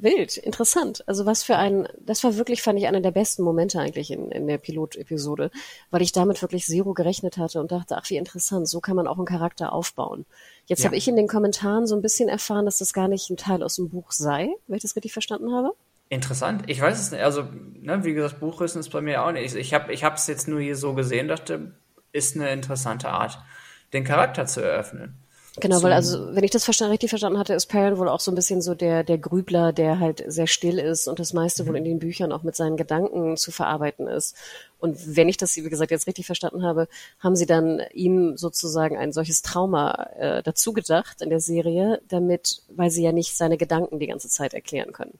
wild, interessant. Also was für ein, das war wirklich, fand ich, einer der besten Momente eigentlich in, in der Pilot-Episode, weil ich damit wirklich zero gerechnet hatte und dachte, ach, wie interessant, so kann man auch einen Charakter aufbauen. Jetzt ja. habe ich in den Kommentaren so ein bisschen erfahren, dass das gar nicht ein Teil aus dem Buch sei, wenn ich das richtig verstanden habe. Interessant. Ich weiß es nicht. Also, ne, wie gesagt, Buchrissen ist bei mir auch nicht. Ich habe ich es jetzt nur hier so gesehen, dachte, ist eine interessante Art den Charakter zu eröffnen. Genau, weil also, wenn ich das verstand, richtig verstanden hatte, ist Perrin wohl auch so ein bisschen so der, der Grübler, der halt sehr still ist und das meiste mhm. wohl in den Büchern auch mit seinen Gedanken zu verarbeiten ist. Und wenn ich das, wie gesagt, jetzt richtig verstanden habe, haben sie dann ihm sozusagen ein solches Trauma äh, dazu gedacht in der Serie, damit, weil sie ja nicht seine Gedanken die ganze Zeit erklären können.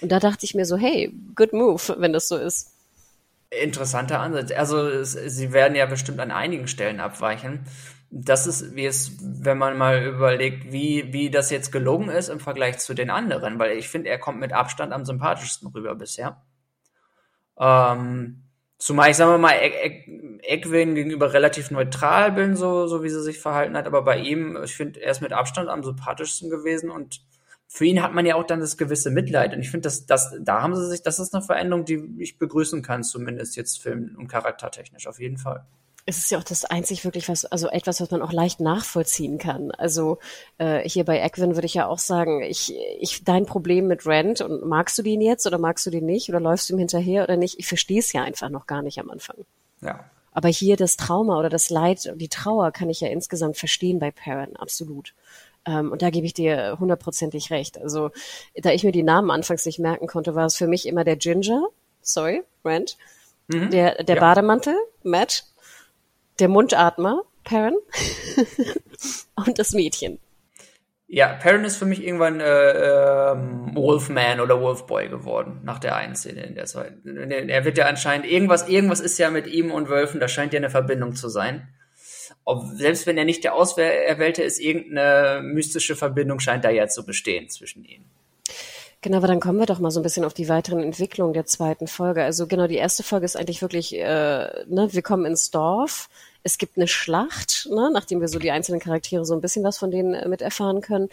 Und da dachte ich mir so, hey, good move, wenn das so ist. Interessanter Ansatz. Also es, sie werden ja bestimmt an einigen Stellen abweichen. Das ist, wie es, wenn man mal überlegt, wie, wie das jetzt gelungen ist im Vergleich zu den anderen, weil ich finde, er kommt mit Abstand am sympathischsten rüber bisher. Ähm, zumal ich, sagen wir mal, Eckwin gegenüber relativ neutral bin, so, so wie sie sich verhalten hat, aber bei ihm, ich finde, er ist mit Abstand am sympathischsten gewesen und für ihn hat man ja auch dann das gewisse Mitleid. Und ich finde, dass das, da haben sie sich, das ist eine Veränderung, die ich begrüßen kann, zumindest jetzt film- und charaktertechnisch, auf jeden Fall. Es ist ja auch das einzig wirklich was, also etwas, was man auch leicht nachvollziehen kann. Also äh, hier bei Equin würde ich ja auch sagen, ich, ich, dein Problem mit Rand und magst du den jetzt oder magst du den nicht oder läufst du ihm hinterher oder nicht? Ich verstehe es ja einfach noch gar nicht am Anfang. Ja. Aber hier das Trauma oder das Leid, die Trauer kann ich ja insgesamt verstehen bei Perrin, absolut. Ähm, und da gebe ich dir hundertprozentig recht. Also, da ich mir die Namen anfangs nicht merken konnte, war es für mich immer der Ginger, sorry, Rand, mhm. der, der ja. Bademantel, Matt, der Mundatmer, Perrin, und das Mädchen. Ja, Perrin ist für mich irgendwann äh, ähm, Wolfman oder Wolfboy geworden, nach der einen in der Zeit. Er wird ja anscheinend, irgendwas, irgendwas ist ja mit ihm und Wölfen, da scheint ja eine Verbindung zu sein ob, selbst wenn er nicht der Auserwählte ist, irgendeine mystische Verbindung scheint da ja zu bestehen zwischen ihnen. Genau, aber dann kommen wir doch mal so ein bisschen auf die weiteren Entwicklungen der zweiten Folge. Also genau, die erste Folge ist eigentlich wirklich, äh, ne, wir kommen ins Dorf, es gibt eine Schlacht, ne, nachdem wir so die einzelnen Charaktere so ein bisschen was von denen äh, miterfahren können.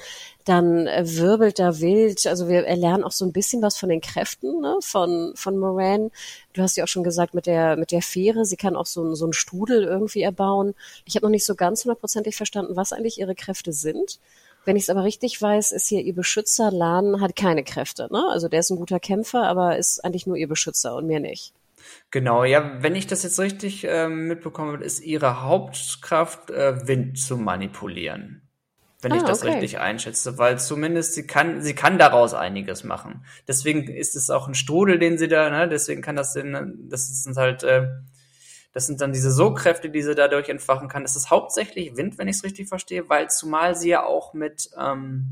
Dann äh, wirbelt da wild, also wir erlernen auch so ein bisschen was von den Kräften ne, von, von Moran. Du hast ja auch schon gesagt, mit der, mit der Fähre, sie kann auch so, so einen Strudel irgendwie erbauen. Ich habe noch nicht so ganz hundertprozentig verstanden, was eigentlich ihre Kräfte sind. Wenn ich es aber richtig weiß, ist hier ihr Beschützer Lan hat keine Kräfte. Ne? Also der ist ein guter Kämpfer, aber ist eigentlich nur ihr Beschützer und mehr nicht. Genau, ja, wenn ich das jetzt richtig äh, mitbekomme, ist ihre Hauptkraft, äh, Wind zu manipulieren. wenn ah, ich das okay. richtig einschätze, weil zumindest sie kann, sie kann daraus einiges machen. Deswegen ist es auch ein Strudel, den sie da, ne, deswegen kann das, in, das sind halt, äh, das sind dann diese Sogkräfte, die sie dadurch entfachen kann. Das ist hauptsächlich Wind, wenn ich es richtig verstehe, weil zumal sie ja auch mit, ähm,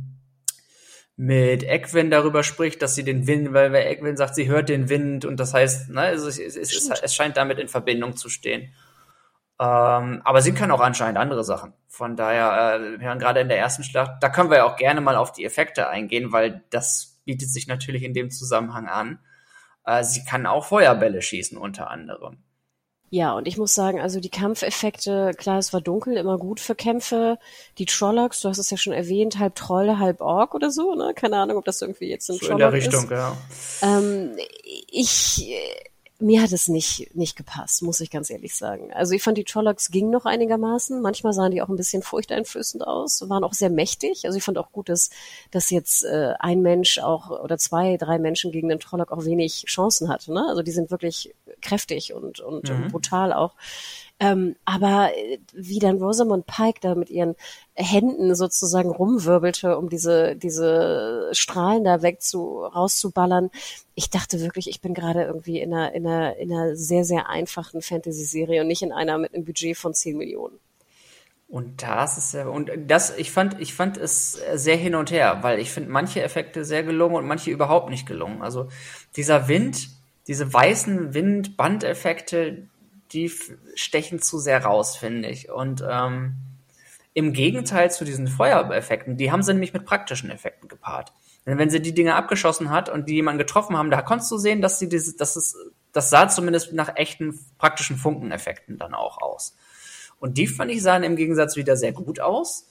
mit Equin darüber spricht, dass sie den Wind, weil, weil sagt, sie hört den Wind und das heißt, ne, es, es, es, es scheint damit in Verbindung zu stehen. Ähm, aber sie können auch anscheinend andere Sachen. Von daher, äh, wir haben gerade in der ersten Schlacht, da können wir ja auch gerne mal auf die Effekte eingehen, weil das bietet sich natürlich in dem Zusammenhang an. Äh, sie kann auch Feuerbälle schießen unter anderem. Ja, und ich muss sagen, also die Kampfeffekte, klar, es war dunkel, immer gut für Kämpfe. Die Trollocs, du hast es ja schon erwähnt, halb Troll, halb Ork oder so, ne? Keine Ahnung, ob das irgendwie jetzt ein so Trolloc in der Richtung, ist. ja. Ähm, ich mir hat es nicht, nicht gepasst, muss ich ganz ehrlich sagen. Also ich fand die Trollocs gingen noch einigermaßen. Manchmal sahen die auch ein bisschen furchteinflößend aus, waren auch sehr mächtig. Also ich fand auch gut, dass, dass jetzt äh, ein Mensch auch oder zwei, drei Menschen gegen den Trolloc auch wenig Chancen hat. Ne? Also die sind wirklich kräftig und, und, mhm. und brutal auch. Ähm, aber äh, wie dann Rosamund Pike da mit ihren Händen sozusagen rumwirbelte, um diese, diese Strahlen da weg zu, rauszuballern, ich dachte wirklich, ich bin gerade irgendwie in einer, in einer, in einer sehr, sehr einfachen Fantasy-Serie und nicht in einer mit einem Budget von 10 Millionen. Und das ist ja, und das, ich fand, ich fand es sehr hin und her, weil ich finde manche Effekte sehr gelungen und manche überhaupt nicht gelungen. Also dieser Wind, diese weißen Wind-Bandeffekte, die stechen zu sehr raus, finde ich. Und ähm, im Gegenteil zu diesen Feuereffekten, die haben sie nämlich mit praktischen Effekten gepaart. Denn wenn sie die Dinge abgeschossen hat und die jemanden getroffen haben, da konntest du sehen, dass sie diese, dass es, das sah zumindest nach echten praktischen Funkeneffekten dann auch aus. Und die fand ich sahen im Gegensatz wieder sehr gut aus.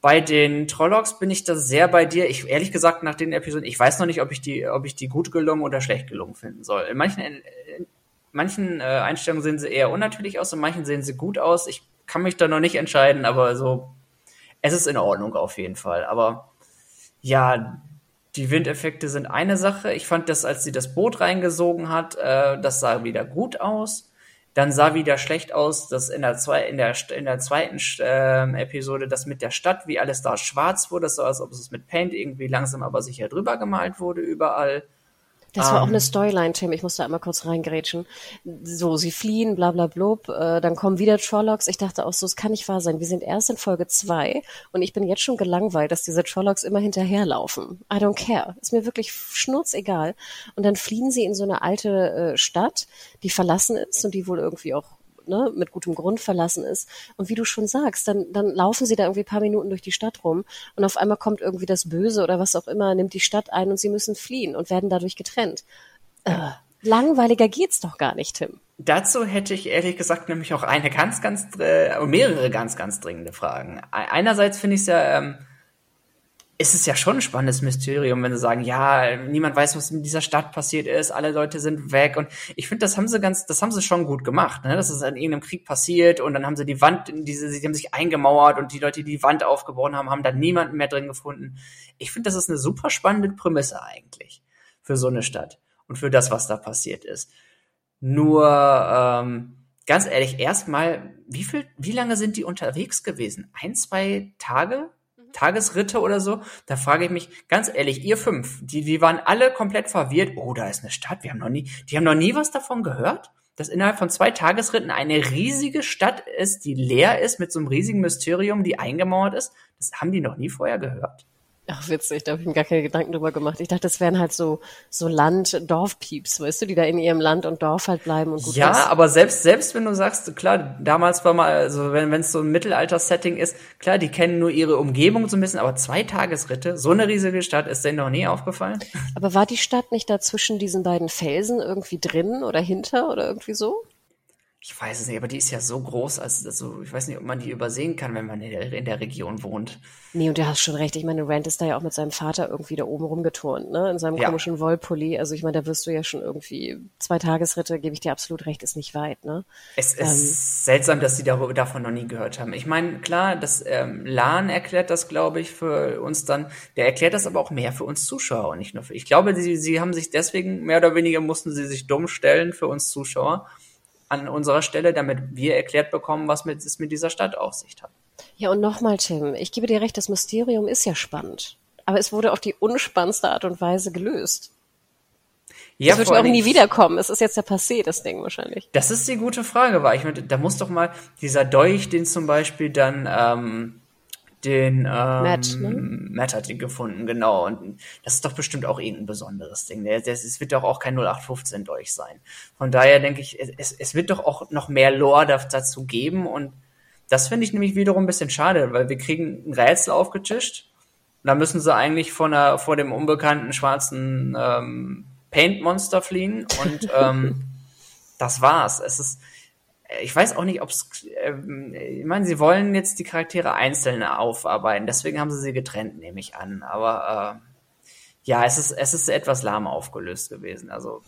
Bei den Trollocs bin ich da sehr bei dir. Ich ehrlich gesagt nach den Episoden, ich weiß noch nicht, ob ich die, ob ich die gut gelungen oder schlecht gelungen finden soll. In manchen manchen äh, Einstellungen sehen sie eher unnatürlich aus, in manchen sehen sie gut aus. Ich kann mich da noch nicht entscheiden, aber so, es ist in Ordnung auf jeden Fall. Aber ja, die Windeffekte sind eine Sache. Ich fand das, als sie das Boot reingesogen hat, äh, das sah wieder gut aus. Dann sah wieder schlecht aus, dass in der, zwei, in der, in der zweiten äh, Episode das mit der Stadt, wie alles da schwarz wurde, so als ob es mit Paint irgendwie langsam aber sicher drüber gemalt wurde überall. Das war um, auch eine ähm. Storyline, Tim. Ich muss da einmal kurz reingrätschen. So, sie fliehen, bla bla blub, äh, dann kommen wieder Trollocs. Ich dachte auch so, es kann nicht wahr sein. Wir sind erst in Folge zwei und ich bin jetzt schon gelangweilt, dass diese Trollocs immer hinterherlaufen. I don't care. Ist mir wirklich schnurzegal. Und dann fliehen sie in so eine alte äh, Stadt, die verlassen ist und die wohl irgendwie auch ne, mit gutem Grund verlassen ist. Und wie du schon sagst, dann, dann laufen sie da irgendwie paar Minuten durch die Stadt rum und auf einmal kommt irgendwie das Böse oder was auch immer, nimmt die Stadt ein und sie müssen fliehen und werden dadurch getrennt. Äh, langweiliger geht's doch gar nicht, Tim. Dazu hätte ich ehrlich gesagt nämlich auch eine ganz, ganz, äh, mehrere ganz, ganz dringende Fragen. Einerseits finde ich es ja ähm, ist es ja schon ein spannendes Mysterium, wenn sie sagen, ja, niemand weiß, was in dieser Stadt passiert ist, alle Leute sind weg. Und ich finde, das haben sie ganz, das haben sie schon gut gemacht, ne? Das ist in irgendeinem Krieg passiert und dann haben sie die Wand, diese, sie haben sich eingemauert und die Leute, die die Wand aufgebaut haben, haben da niemanden mehr drin gefunden. Ich finde, das ist eine super spannende Prämisse eigentlich für so eine Stadt und für das, was da passiert ist. Nur, ähm, ganz ehrlich, erstmal, wie viel, wie lange sind die unterwegs gewesen? Ein, zwei Tage? Tagesritte oder so, da frage ich mich ganz ehrlich, ihr fünf, die, die waren alle komplett verwirrt. Oh, da ist eine Stadt, wir haben noch nie, die haben noch nie was davon gehört, dass innerhalb von zwei Tagesritten eine riesige Stadt ist, die leer ist mit so einem riesigen Mysterium, die eingemauert ist. Das haben die noch nie vorher gehört. Ach, witzig, da habe ich mir gar keine Gedanken drüber gemacht. Ich dachte, das wären halt so, so Land-Dorf-Pieps, weißt du, die da in ihrem Land und Dorf halt bleiben und gut Ja, ist. aber selbst, selbst wenn du sagst, klar, damals war mal, also wenn es so ein Mittelalter-Setting ist, klar, die kennen nur ihre Umgebung so ein bisschen, aber zwei Tagesritte, so eine riesige Stadt, ist denen noch nie aufgefallen? Aber war die Stadt nicht da zwischen diesen beiden Felsen irgendwie drin oder hinter oder irgendwie so? Ich weiß es nicht, aber die ist ja so groß, also, also ich weiß nicht, ob man die übersehen kann, wenn man in der, in der Region wohnt. Nee, und du hast schon recht. Ich meine, Rand ist da ja auch mit seinem Vater irgendwie da oben rumgeturnt, ne? In seinem ja. komischen Wollpulli. Also ich meine, da wirst du ja schon irgendwie zwei Tagesritte, gebe ich dir absolut recht, ist nicht weit, ne? Es ist ähm, seltsam, dass sie darüber, davon noch nie gehört haben. Ich meine, klar, das ähm, Lahn erklärt das, glaube ich, für uns dann. Der erklärt das aber auch mehr für uns Zuschauer und nicht nur für. Ich glaube, sie, sie haben sich deswegen mehr oder weniger mussten sie sich dumm stellen für uns Zuschauer an unserer Stelle, damit wir erklärt bekommen, was mit, es mit dieser Stadt auf sich hat. Ja, und nochmal, Tim, ich gebe dir recht, das Mysterium ist ja spannend. Aber es wurde auf die unspannendste Art und Weise gelöst. Ja, das wird ja auch nie wiederkommen. Es ist jetzt ja passé, das Ding wahrscheinlich. Das ist die gute Frage, weil ich meine, da muss doch mal dieser Dolch, den zum Beispiel dann ähm, den ähm, Matt, ne? Matt hat ihn gefunden, genau. Und das ist doch bestimmt auch irgendein besonderes Ding. Es wird doch auch kein 0815 Dolch sein. Von daher denke ich, es, es wird doch auch noch mehr Lore dazu geben und das finde ich nämlich wiederum ein bisschen schade, weil wir kriegen ein Rätsel aufgetischt. Da müssen sie eigentlich vor, einer, vor dem unbekannten schwarzen ähm, Paint-Monster fliehen und ähm, das war's. Es ist, ich weiß auch nicht, ob es, ähm, ich meine, sie wollen jetzt die Charaktere einzeln aufarbeiten, deswegen haben sie sie getrennt, nehme ich an. Aber äh, ja, es ist, es ist etwas lahm aufgelöst gewesen. Also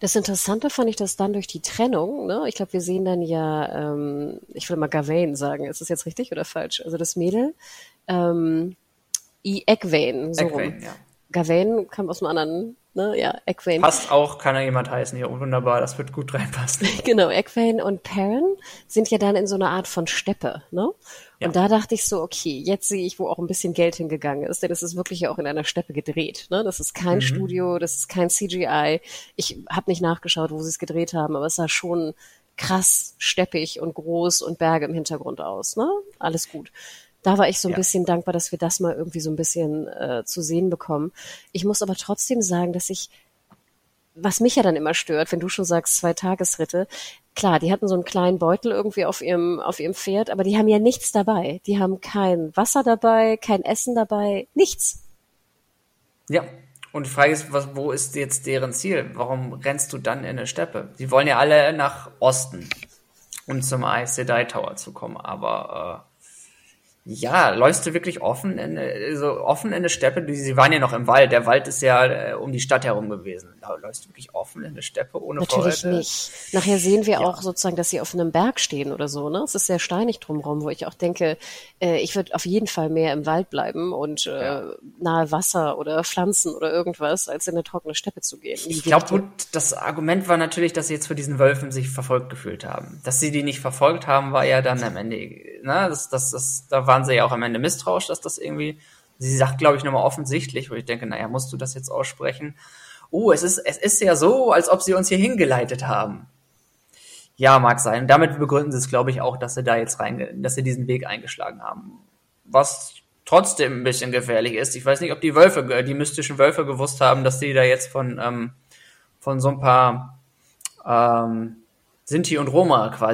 das Interessante fand ich das dann durch die Trennung. Ne? Ich glaube, wir sehen dann ja, ähm, ich will mal Gawain sagen. Ist das jetzt richtig oder falsch? Also das Mädel, ähm, I Egwene, so Egwene, ja. Gawain kam aus einem anderen Ne? Ja, Egwene. Passt auch, kann ja jemand heißen hier. Wunderbar, das wird gut reinpassen. genau, Egwene und Perrin sind ja dann in so einer Art von Steppe. Ne? Ja. Und da dachte ich so, okay, jetzt sehe ich, wo auch ein bisschen Geld hingegangen ist, denn es ist wirklich ja auch in einer Steppe gedreht. Ne? Das ist kein mhm. Studio, das ist kein CGI. Ich habe nicht nachgeschaut, wo sie es gedreht haben, aber es sah schon krass steppig und groß und Berge im Hintergrund aus. Ne? Alles gut da war ich so ein ja. bisschen dankbar, dass wir das mal irgendwie so ein bisschen äh, zu sehen bekommen. Ich muss aber trotzdem sagen, dass ich, was mich ja dann immer stört, wenn du schon sagst, zwei Tagesritte, klar, die hatten so einen kleinen Beutel irgendwie auf ihrem, auf ihrem Pferd, aber die haben ja nichts dabei. Die haben kein Wasser dabei, kein Essen dabei, nichts. Ja. Und die Frage ist, was, wo ist jetzt deren Ziel? Warum rennst du dann in eine Steppe? Sie wollen ja alle nach Osten, um zum Ice Sedai Tower zu kommen, aber äh, ja, läufst du wirklich offen in, so offen in eine Steppe? Sie waren ja noch im Wald. Der Wald ist ja äh, um die Stadt herum gewesen. Läufst du wirklich offen in eine Steppe ohne Natürlich Vorräte? nicht. Nachher sehen wir ja. auch sozusagen, dass sie auf einem Berg stehen oder so. Ne, es ist sehr steinig drumherum, wo ich auch denke, äh, ich würde auf jeden Fall mehr im Wald bleiben und äh, ja. nahe Wasser oder Pflanzen oder irgendwas, als in eine trockene Steppe zu gehen. Ich glaube, gut, das Argument war natürlich, dass sie jetzt für diesen Wölfen sich verfolgt gefühlt haben. Dass sie die nicht verfolgt haben, war ja dann am Ende, ne, das, das, das, da war waren sie ja auch am Ende misstrauisch, dass das irgendwie, sie sagt, glaube ich, nochmal offensichtlich, wo ich denke, naja, musst du das jetzt aussprechen? Oh, es ist, es ist ja so, als ob sie uns hier hingeleitet haben. Ja, mag sein. Und damit begründen sie es, glaube ich, auch, dass sie da jetzt rein, dass sie diesen Weg eingeschlagen haben. Was trotzdem ein bisschen gefährlich ist. Ich weiß nicht, ob die Wölfe, die mystischen Wölfe gewusst haben, dass die da jetzt von, ähm, von so ein paar ähm, Sinti und Roma quasi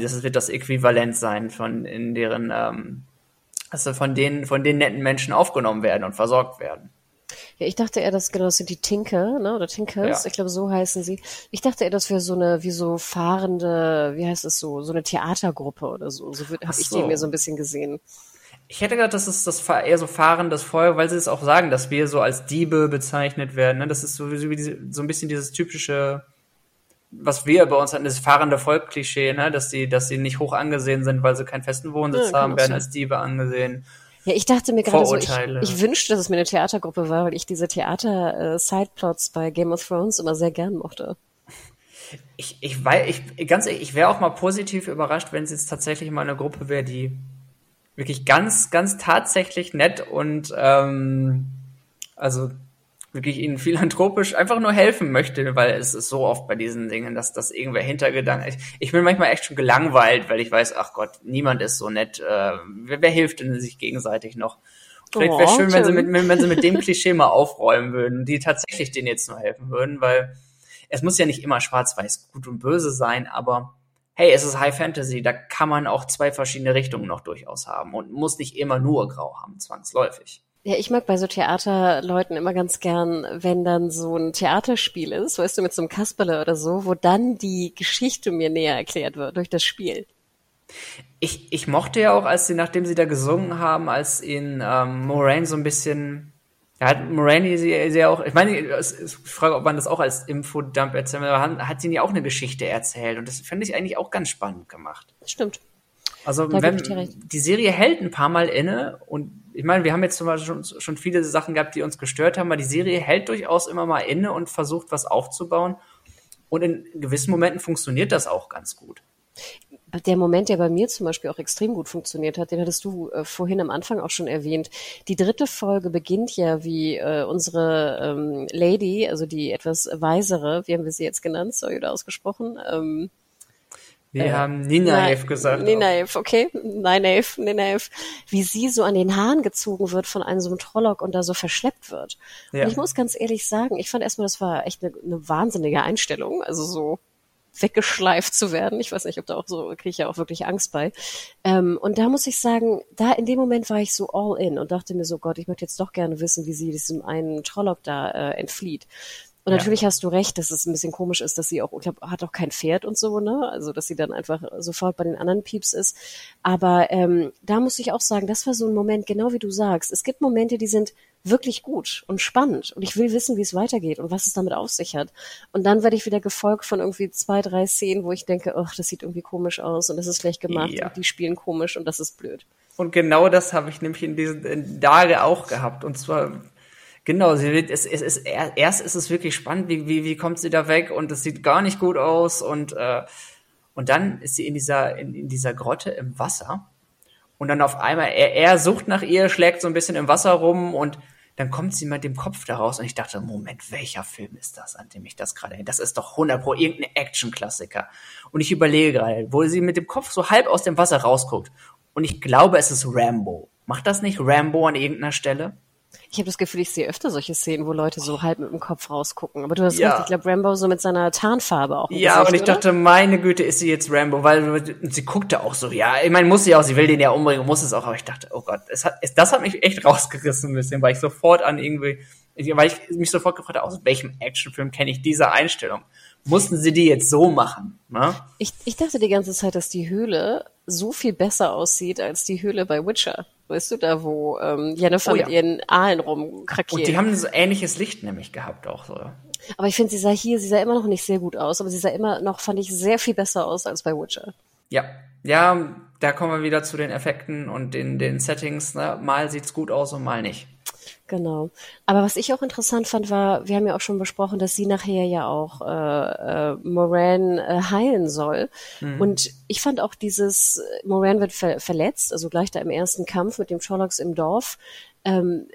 Das wird das Äquivalent sein von in deren, ähm, also von denen, von den netten Menschen aufgenommen werden und versorgt werden. Ja, ich dachte eher, dass genau das sind die Tinker, ne? Oder Tinkers, ja. ich glaube, so heißen sie. Ich dachte eher, das wäre so eine, wie so fahrende, wie heißt es so, so eine Theatergruppe oder so. So habe so. ich die mir so ein bisschen gesehen. Ich hätte gedacht, das ist das eher so fahrendes Feuer, weil sie es auch sagen, dass wir so als Diebe bezeichnet werden. Ne? Das ist so, wie diese, so ein bisschen dieses typische was wir bei uns hatten, das fahrende Volk-Klischee, ne? dass sie, dass sie nicht hoch angesehen sind, weil sie keinen festen Wohnsitz ja, haben, werden als Diebe angesehen. Ja, ich dachte mir gerade so, ich, ich, wünschte, dass es mir eine Theatergruppe war, weil ich diese Theater-Sideplots bei Game of Thrones immer sehr gern mochte. Ich, ich weiß, ich, ganz ehrlich, ich wäre auch mal positiv überrascht, wenn es jetzt tatsächlich mal eine Gruppe wäre, die wirklich ganz, ganz tatsächlich nett und ähm, also wirklich ihnen philanthropisch einfach nur helfen möchte, weil es ist so oft bei diesen Dingen, dass das irgendwer Hintergedanken ist. Ich bin manchmal echt schon gelangweilt, weil ich weiß, ach Gott, niemand ist so nett. Äh, wer, wer hilft denn sich gegenseitig noch? Vielleicht wäre oh, schön, wenn sie, mit, wenn sie mit dem Klischee mal aufräumen würden, die tatsächlich denen jetzt nur helfen würden, weil es muss ja nicht immer schwarz-weiß gut und böse sein, aber hey, es ist High Fantasy, da kann man auch zwei verschiedene Richtungen noch durchaus haben und muss nicht immer nur grau haben, zwangsläufig. Ja, ich mag bei so Theaterleuten immer ganz gern, wenn dann so ein Theaterspiel ist, weißt du, mit so einem Kasperle oder so, wo dann die Geschichte mir näher erklärt wird durch das Spiel. Ich, ich mochte ja auch, als sie, nachdem sie da gesungen haben, als ihn ähm, Moraine so ein bisschen da hat Moraine sie, sie auch, ich meine, ich frage, ob man das auch als Infodump erzählt, aber hat sie ja auch eine Geschichte erzählt und das finde ich eigentlich auch ganz spannend gemacht. Stimmt. Also wenn die Serie hält ein paar Mal inne und ich meine, wir haben jetzt zum Beispiel schon, schon viele Sachen gehabt, die uns gestört haben, aber die Serie hält durchaus immer mal inne und versucht was aufzubauen und in gewissen Momenten funktioniert das auch ganz gut der Moment, der bei mir zum Beispiel auch extrem gut funktioniert hat, den hattest du äh, vorhin am Anfang auch schon erwähnt. Die dritte Folge beginnt ja wie äh, unsere ähm, Lady, also die etwas weisere, wie haben wir sie jetzt genannt, sorry oder ausgesprochen? Ähm, wir äh, haben Ninaev gesagt. Ninaev, okay. Ninaev, Ninaev. Wie sie so an den Haaren gezogen wird von einem so einem Trollock und da so verschleppt wird. Ja. Und ich muss ganz ehrlich sagen, ich fand erstmal, das war echt eine, eine wahnsinnige Einstellung. Also so weggeschleift zu werden. Ich weiß nicht, ob da auch so, kriege ich ja auch wirklich Angst bei. Ähm, und da muss ich sagen, da in dem Moment war ich so all in und dachte mir so, Gott, ich möchte jetzt doch gerne wissen, wie sie diesem einen Trollock da äh, entflieht. Und ja. natürlich hast du recht, dass es ein bisschen komisch ist, dass sie auch, ich glaube, hat auch kein Pferd und so, ne? Also, dass sie dann einfach sofort bei den anderen Pieps ist. Aber ähm, da muss ich auch sagen, das war so ein Moment, genau wie du sagst. Es gibt Momente, die sind wirklich gut und spannend und ich will wissen, wie es weitergeht und was es damit auf sich hat. Und dann werde ich wieder gefolgt von irgendwie zwei, drei Szenen, wo ich denke, ach, das sieht irgendwie komisch aus und das ist schlecht gemacht ja. und die spielen komisch und das ist blöd. Und genau das habe ich nämlich in diesen Tage auch gehabt. Und zwar Genau, sie wird, es, es ist, erst ist es wirklich spannend, wie, wie, wie kommt sie da weg und es sieht gar nicht gut aus und, äh, und dann ist sie in dieser, in, in dieser Grotte im Wasser und dann auf einmal, er, er sucht nach ihr, schlägt so ein bisschen im Wasser rum und dann kommt sie mit dem Kopf da raus und ich dachte, Moment, welcher Film ist das, an dem ich das gerade, das ist doch 100 pro irgendein Action-Klassiker. Und ich überlege gerade, wo sie mit dem Kopf so halb aus dem Wasser rausguckt und ich glaube, es ist Rambo. Macht das nicht Rambo an irgendeiner Stelle? Ich habe das Gefühl, ich sehe öfter solche Szenen, wo Leute so halb mit dem Kopf rausgucken. Aber du hast ja. recht, ich glaube, Rambo so mit seiner Tarnfarbe auch. Ja, Gesicht, und ich oder? dachte, meine Güte, ist sie jetzt Rambo, weil sie guckte auch so, ja, ich meine, muss sie auch, sie will den ja umbringen, muss es auch, aber ich dachte, oh Gott, es hat, es, das hat mich echt rausgerissen ein bisschen, weil ich sofort an irgendwie, weil ich mich sofort gefragt habe, aus welchem Actionfilm kenne ich diese Einstellung? Mussten sie die jetzt so machen? Ne? Ich, ich dachte die ganze Zeit, dass die Höhle so viel besser aussieht als die Höhle bei Witcher. Weißt du, da wo ähm, Jennifer oh, ja. mit ihren Aalen rumkrakiert. Und die haben so ähnliches Licht nämlich gehabt auch so. Aber ich finde, sie sah hier, sie sah immer noch nicht sehr gut aus, aber sie sah immer noch, fand ich, sehr viel besser aus als bei Witcher. Ja, ja, da kommen wir wieder zu den Effekten und den, den Settings. Ne? Mal sieht's gut aus und mal nicht. Genau. Aber was ich auch interessant fand, war, wir haben ja auch schon besprochen, dass sie nachher ja auch äh, äh, Moran äh, heilen soll. Mhm. Und ich fand auch dieses, Moran wird ver verletzt, also gleich da im ersten Kampf mit dem Sherlocks im Dorf. Ähm,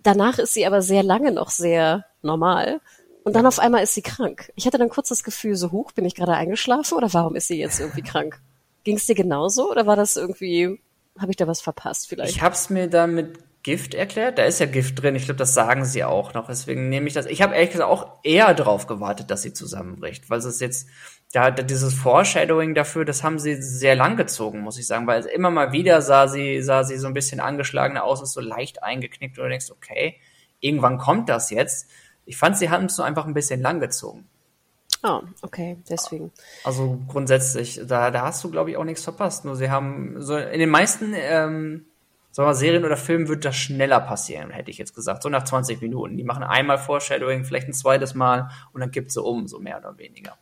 danach ist sie aber sehr lange noch sehr normal. Und dann auf einmal ist sie krank. Ich hatte dann kurz das Gefühl, so hoch, bin ich gerade eingeschlafen oder warum ist sie jetzt irgendwie krank? Ging es dir genauso oder war das irgendwie, habe ich da was verpasst vielleicht? Ich habe es mir damit Gift erklärt. Da ist ja Gift drin. Ich glaube, das sagen sie auch noch. Deswegen nehme ich das. Ich habe ehrlich gesagt auch eher darauf gewartet, dass sie zusammenbricht, weil es ist jetzt da dieses Foreshadowing dafür, das haben sie sehr lang gezogen, muss ich sagen, weil immer mal wieder sah sie sah sie so ein bisschen angeschlagener aus, ist so leicht eingeknickt und du denkst, okay, irgendwann kommt das jetzt. Ich fand, sie haben es so einfach ein bisschen lang gezogen. Ah, oh, okay, deswegen. Also grundsätzlich, da, da hast du, glaube ich, auch nichts verpasst. Nur sie haben so in den meisten ähm, Sagen wir, Serien oder Filmen wird das schneller passieren, hätte ich jetzt gesagt. So nach 20 Minuten. Die machen einmal Foreshadowing, vielleicht ein zweites Mal und dann kippt sie um, so mehr oder weniger.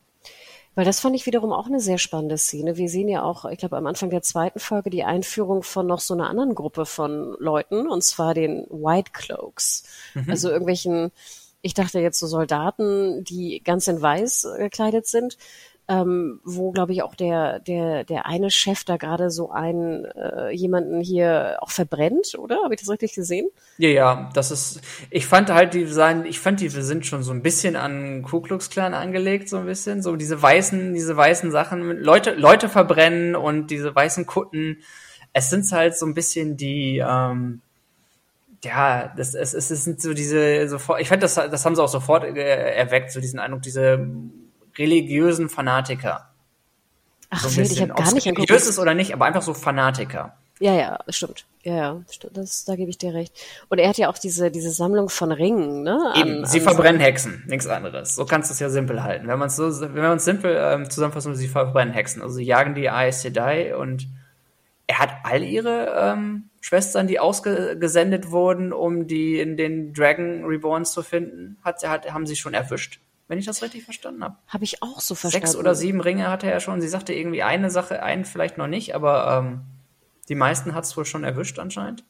Weil das fand ich wiederum auch eine sehr spannende Szene. Wir sehen ja auch, ich glaube, am Anfang der zweiten Folge die Einführung von noch so einer anderen Gruppe von Leuten, und zwar den White Cloaks. Mhm. Also irgendwelchen, ich dachte jetzt so Soldaten, die ganz in weiß gekleidet sind ähm, wo glaube ich auch der der der eine Chef da gerade so einen äh, jemanden hier auch verbrennt, oder? Habe ich das richtig gesehen? Ja, ja, das ist. Ich fand halt die sein, ich fand die sind schon so ein bisschen an Ku Klux Klan angelegt, so ein bisschen, so diese weißen diese weißen Sachen, Leute Leute verbrennen und diese weißen Kutten. Es sind halt so ein bisschen die ähm, ja, das, es, es sind so diese, sofort, ich fand das, das haben sie auch sofort äh, erweckt, so diesen Eindruck, diese religiösen Fanatiker. Ach, so ich habe gar nicht religiös ist oder nicht, aber einfach so Fanatiker. Ja, ja, stimmt. Ja, ja, stimmt. Das, da gebe ich dir recht. Und er hat ja auch diese, diese Sammlung von Ringen, ne? An, Eben, sie verbrennen Hexen, nichts anderes. So kannst du es ja simpel halten. Wenn man es so, wenn man es simpel ähm, zusammenfassen, sie verbrennen Hexen. Also sie jagen die Aes Sedai und er hat all ihre ähm, Schwestern, die ausgesendet wurden, um die in den Dragon Reborns zu finden, hat, hat, haben sie schon erwischt, wenn ich das richtig verstanden habe. Habe ich auch so verstanden. Sechs oder sieben Ringe hatte er schon. Sie sagte irgendwie eine Sache, einen vielleicht noch nicht, aber ähm, die meisten hat es wohl schon erwischt anscheinend.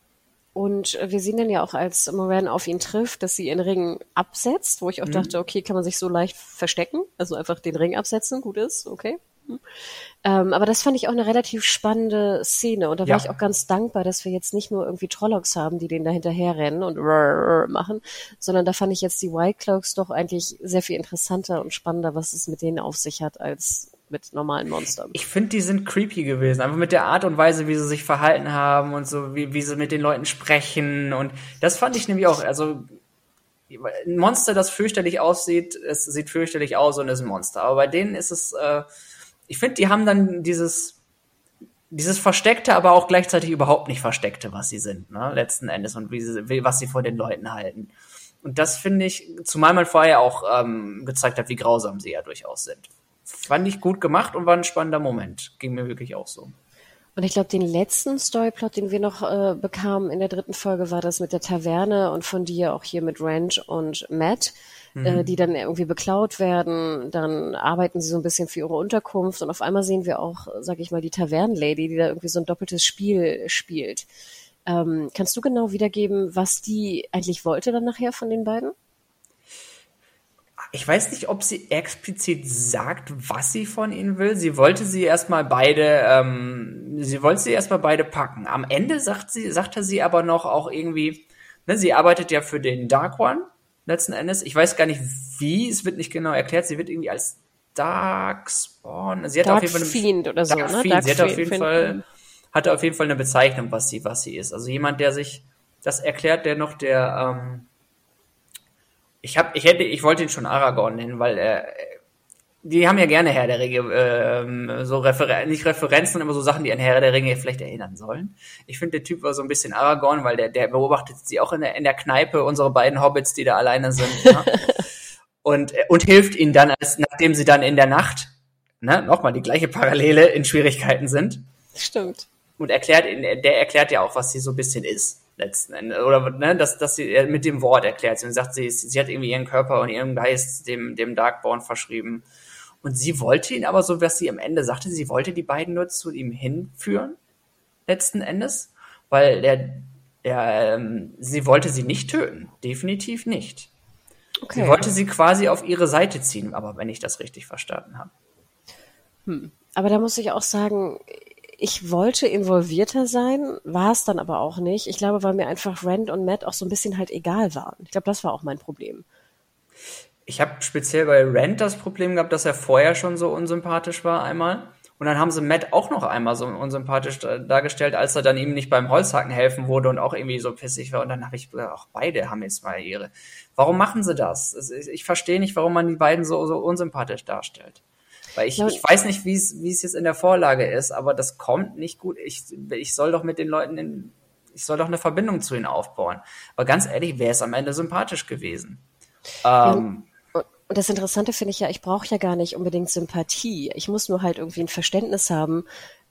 Und wir sehen dann ja auch, als Moran auf ihn trifft, dass sie ihren Ring absetzt, wo ich auch mhm. dachte, okay, kann man sich so leicht verstecken? Also einfach den Ring absetzen, gut ist, okay. Ähm, aber das fand ich auch eine relativ spannende Szene und da war ich auch ganz dankbar, dass wir jetzt nicht nur irgendwie Trollocks haben, die den da hinterher rennen und machen, sondern da fand ich jetzt die White Cloaks doch eigentlich sehr viel interessanter und spannender, was es mit denen auf sich hat, als mit normalen Monstern. Ich finde, die sind creepy gewesen. Einfach mit der Art und Weise, wie sie sich verhalten haben und so, wie, wie sie mit den Leuten sprechen. Und das fand ich nämlich auch, also ein Monster, das fürchterlich aussieht, es sieht fürchterlich aus und ist ein Monster. Aber bei denen ist es, äh, ich finde, die haben dann dieses, dieses Versteckte, aber auch gleichzeitig überhaupt nicht Versteckte, was sie sind, ne, letzten Endes und wie sie, was sie vor den Leuten halten. Und das finde ich, zumal man vorher auch ähm, gezeigt hat, wie grausam sie ja durchaus sind. Fand ich gut gemacht und war ein spannender Moment. Ging mir wirklich auch so. Und ich glaube, den letzten Storyplot, den wir noch äh, bekamen in der dritten Folge, war das mit der Taverne und von dir auch hier mit Ranch und Matt, mhm. äh, die dann irgendwie beklaut werden. Dann arbeiten sie so ein bisschen für ihre Unterkunft und auf einmal sehen wir auch, sag ich mal, die Tavernenlady, die da irgendwie so ein doppeltes Spiel spielt. Ähm, kannst du genau wiedergeben, was die eigentlich wollte dann nachher von den beiden? ich weiß nicht, ob sie explizit sagt, was sie von ihnen will. Sie wollte sie erstmal beide, ähm, sie wollte sie erstmal beide packen. Am Ende sagt sie, sagte sie aber noch auch irgendwie, ne, sie arbeitet ja für den Dark One, letzten Endes. Ich weiß gar nicht wie, es wird nicht genau erklärt. Sie wird irgendwie als Darkspawn, sie hat Dark auf jeden Fall eine, Fiend oder so, Dark ne? Fiend. Dark sie hat auf jeden Fiend. Fall, hatte auf jeden Fall eine Bezeichnung, was sie, was sie ist. Also jemand, der sich das erklärt, der noch der, ähm, ich hab, ich hätte, ich wollte ihn schon Aragorn nennen, weil er, die haben ja gerne Herr der Ringe, ähm, so Referen nicht Referenzen, aber so Sachen, die an Herr der Ringe vielleicht erinnern sollen. Ich finde, der Typ war so ein bisschen Aragorn, weil der, der beobachtet sie auch in der, in der Kneipe, unsere beiden Hobbits, die da alleine sind. ne? und, äh, und hilft ihnen dann, als, nachdem sie dann in der Nacht, ne, nochmal die gleiche Parallele in Schwierigkeiten sind. Stimmt. Und erklärt, der erklärt ja auch, was sie so ein bisschen ist letzten Endes. Oder ne, dass, dass sie mit dem Wort erklärt. Sie sagt, sie, sie hat irgendwie ihren Körper und ihren Geist dem, dem Darkborn verschrieben. Und sie wollte ihn aber so, was sie am Ende sagte, sie wollte die beiden nur zu ihm hinführen, letzten Endes, weil der, der, ähm, sie wollte sie nicht töten. Definitiv nicht. Okay. Sie wollte sie quasi auf ihre Seite ziehen, aber wenn ich das richtig verstanden habe. Hm. Aber da muss ich auch sagen, ich wollte involvierter sein, war es dann aber auch nicht. Ich glaube, weil mir einfach Rand und Matt auch so ein bisschen halt egal waren. Ich glaube, das war auch mein Problem. Ich habe speziell bei Rand das Problem gehabt, dass er vorher schon so unsympathisch war einmal. Und dann haben sie Matt auch noch einmal so unsympathisch dargestellt, als er dann ihm nicht beim Holzhacken helfen wurde und auch irgendwie so pissig war. Und dann habe ich gesagt, auch beide haben jetzt mal ihre. Warum machen sie das? Ich verstehe nicht, warum man die beiden so, so unsympathisch darstellt. Weil ich, ich weiß nicht, wie es wie es jetzt in der Vorlage ist, aber das kommt nicht gut. Ich, ich soll doch mit den Leuten in, ich soll doch eine Verbindung zu ihnen aufbauen. Aber ganz ehrlich, wäre es am Ende sympathisch gewesen. Ähm, und das Interessante finde ich ja, ich brauche ja gar nicht unbedingt Sympathie. Ich muss nur halt irgendwie ein Verständnis haben,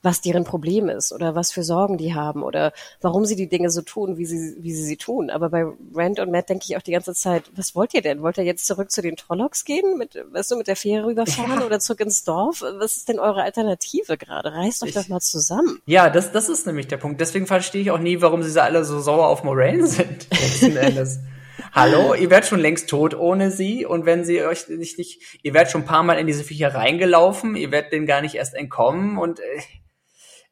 was deren Problem ist oder was für Sorgen die haben oder warum sie die Dinge so tun, wie sie, wie sie sie tun. Aber bei Rand und Matt denke ich auch die ganze Zeit, was wollt ihr denn? Wollt ihr jetzt zurück zu den Trollocks gehen, mit, weißt du, mit der Fähre rüberfahren ja. oder zurück ins Dorf? Was ist denn eure Alternative gerade? Reißt euch ich, doch mal zusammen. Ja, das, das ist nämlich der Punkt. Deswegen verstehe ich auch nie, warum sie alle so sauer auf Moraine sind, letzten Endes. Hallo, ihr werdet schon längst tot ohne sie und wenn sie euch nicht, nicht, ihr werdet schon ein paar Mal in diese Viecher reingelaufen, ihr werdet denen gar nicht erst entkommen und äh,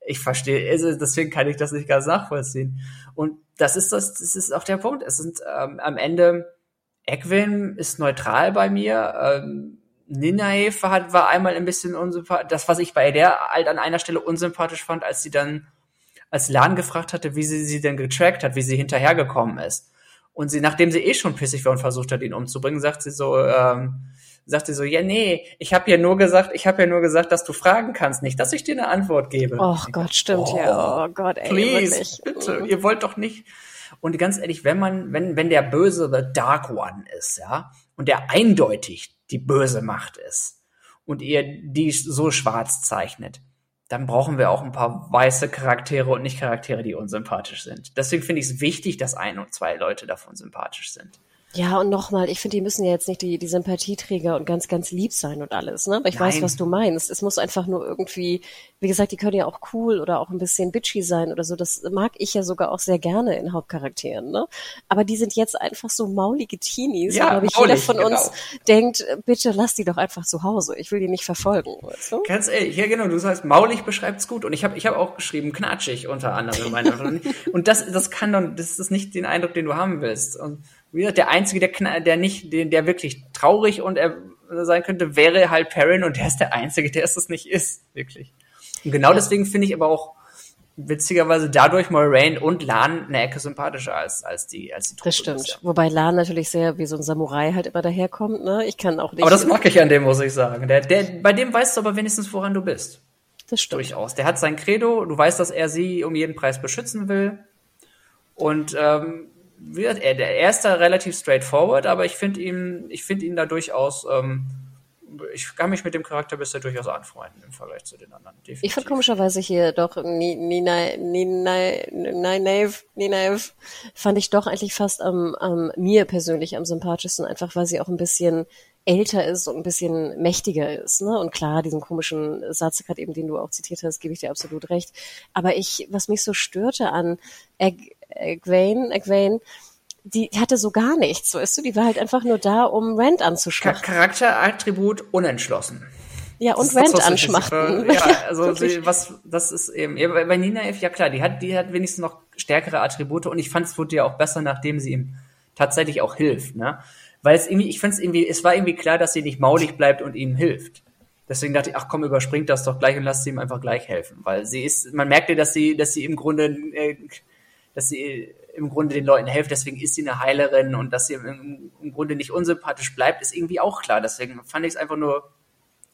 ich verstehe, also deswegen kann ich das nicht ganz nachvollziehen. Und das ist das, das ist auch der Punkt. Es sind ähm, am Ende, Egwin ist neutral bei mir. Ähm, Ninaiv hat, war einmal ein bisschen unsympathisch. Das, was ich bei der halt an einer Stelle unsympathisch fand, als sie dann, als Lan gefragt hatte, wie sie sie denn getrackt hat, wie sie hinterhergekommen ist. Und sie, nachdem sie eh schon pissig war und versucht hat, ihn umzubringen, sagt sie so, ähm, sagt sie so, ja, nee, ich habe ja nur gesagt, ich habe ja nur gesagt, dass du fragen kannst, nicht, dass ich dir eine Antwort gebe. Oh Gott, stimmt Oh, ja. Oh Gott, ey, Please, wirklich. bitte, ihr wollt doch nicht. Und ganz ehrlich, wenn man, wenn, wenn der Böse The Dark One ist, ja, und der eindeutig die böse Macht ist und ihr die so schwarz zeichnet, dann brauchen wir auch ein paar weiße Charaktere und nicht Charaktere, die unsympathisch sind. Deswegen finde ich es wichtig, dass ein und zwei Leute davon sympathisch sind. Ja, und nochmal, ich finde, die müssen ja jetzt nicht die, die Sympathieträger und ganz, ganz lieb sein und alles, ne? Aber ich weiß, Nein. was du meinst. Es muss einfach nur irgendwie, wie gesagt, die können ja auch cool oder auch ein bisschen bitchy sein oder so. Das mag ich ja sogar auch sehr gerne in Hauptcharakteren, ne? Aber die sind jetzt einfach so maulige Teenies. Ja, glaube ich, maulig, jeder von genau. uns denkt, bitte lass die doch einfach zu Hause. Ich will die nicht verfolgen, weißt du? Ganz ehrlich, ja genau, du sagst, maulig beschreibt's gut. Und ich habe ich hab auch geschrieben, knatschig unter anderem. Und das, das kann doch, das ist nicht den Eindruck, den du haben willst. Und wie gesagt, der Einzige, der, der nicht, der, der wirklich traurig und er sein könnte, wäre halt Perrin und der ist der Einzige, der es das nicht ist, wirklich. Und genau deswegen finde ich aber auch witzigerweise dadurch Moraine und Lan eine Ecke sympathischer als, als die, als die Truppe Das stimmt. bisher. Wobei Lan natürlich sehr wie so ein Samurai halt immer daherkommt, ne? Ich kann auch nicht. Aber das mag ich an dem, muss ich sagen. Der, der, bei dem weißt du aber wenigstens, woran du bist. das stimmt. Durchaus. Der hat sein Credo, du weißt, dass er sie um jeden Preis beschützen will. Und ähm, er, der- er ist da relativ straightforward, aber ich finde ihn, ich finde ihn da durchaus, ähm, ich kann mich mit dem Charakter bisher durchaus anfreunden im Vergleich zu den anderen. Ich fand Definitiv. komischerweise hier doch Ni- Nina, Nina, Nina, Nina, fand ich doch eigentlich fast am, am mir persönlich am sympathischsten, einfach weil sie auch ein bisschen älter ist und ein bisschen mächtiger ist, ne? Und klar, diesen komischen Satz gerade eben, den du auch zitiert hast, gebe ich dir absolut recht. Aber ich, was mich so störte an Eg- Egwene, Egwene, die hatte so gar nichts, weißt du? Die war halt einfach nur da, um Rand anzuschmachten. Charakterattribut unentschlossen. Ja, und ist Rand anschmachten. Ja, also sie, was, das ist eben, ja, bei bei Nina F, ja klar, die hat, die hat wenigstens noch stärkere Attribute und ich fand es wurde ja auch besser, nachdem sie ihm tatsächlich auch hilft, ne? Weil es irgendwie, ich fand es irgendwie, es war irgendwie klar, dass sie nicht maulig bleibt und ihm hilft. Deswegen dachte ich, ach komm, überspringt das doch gleich und lasst sie ihm einfach gleich helfen, weil sie ist, man merkte, dass sie, dass sie im Grunde, äh, dass sie im Grunde den Leuten hilft, deswegen ist sie eine Heilerin und dass sie im, im Grunde nicht unsympathisch bleibt, ist irgendwie auch klar. Deswegen fand ich es einfach nur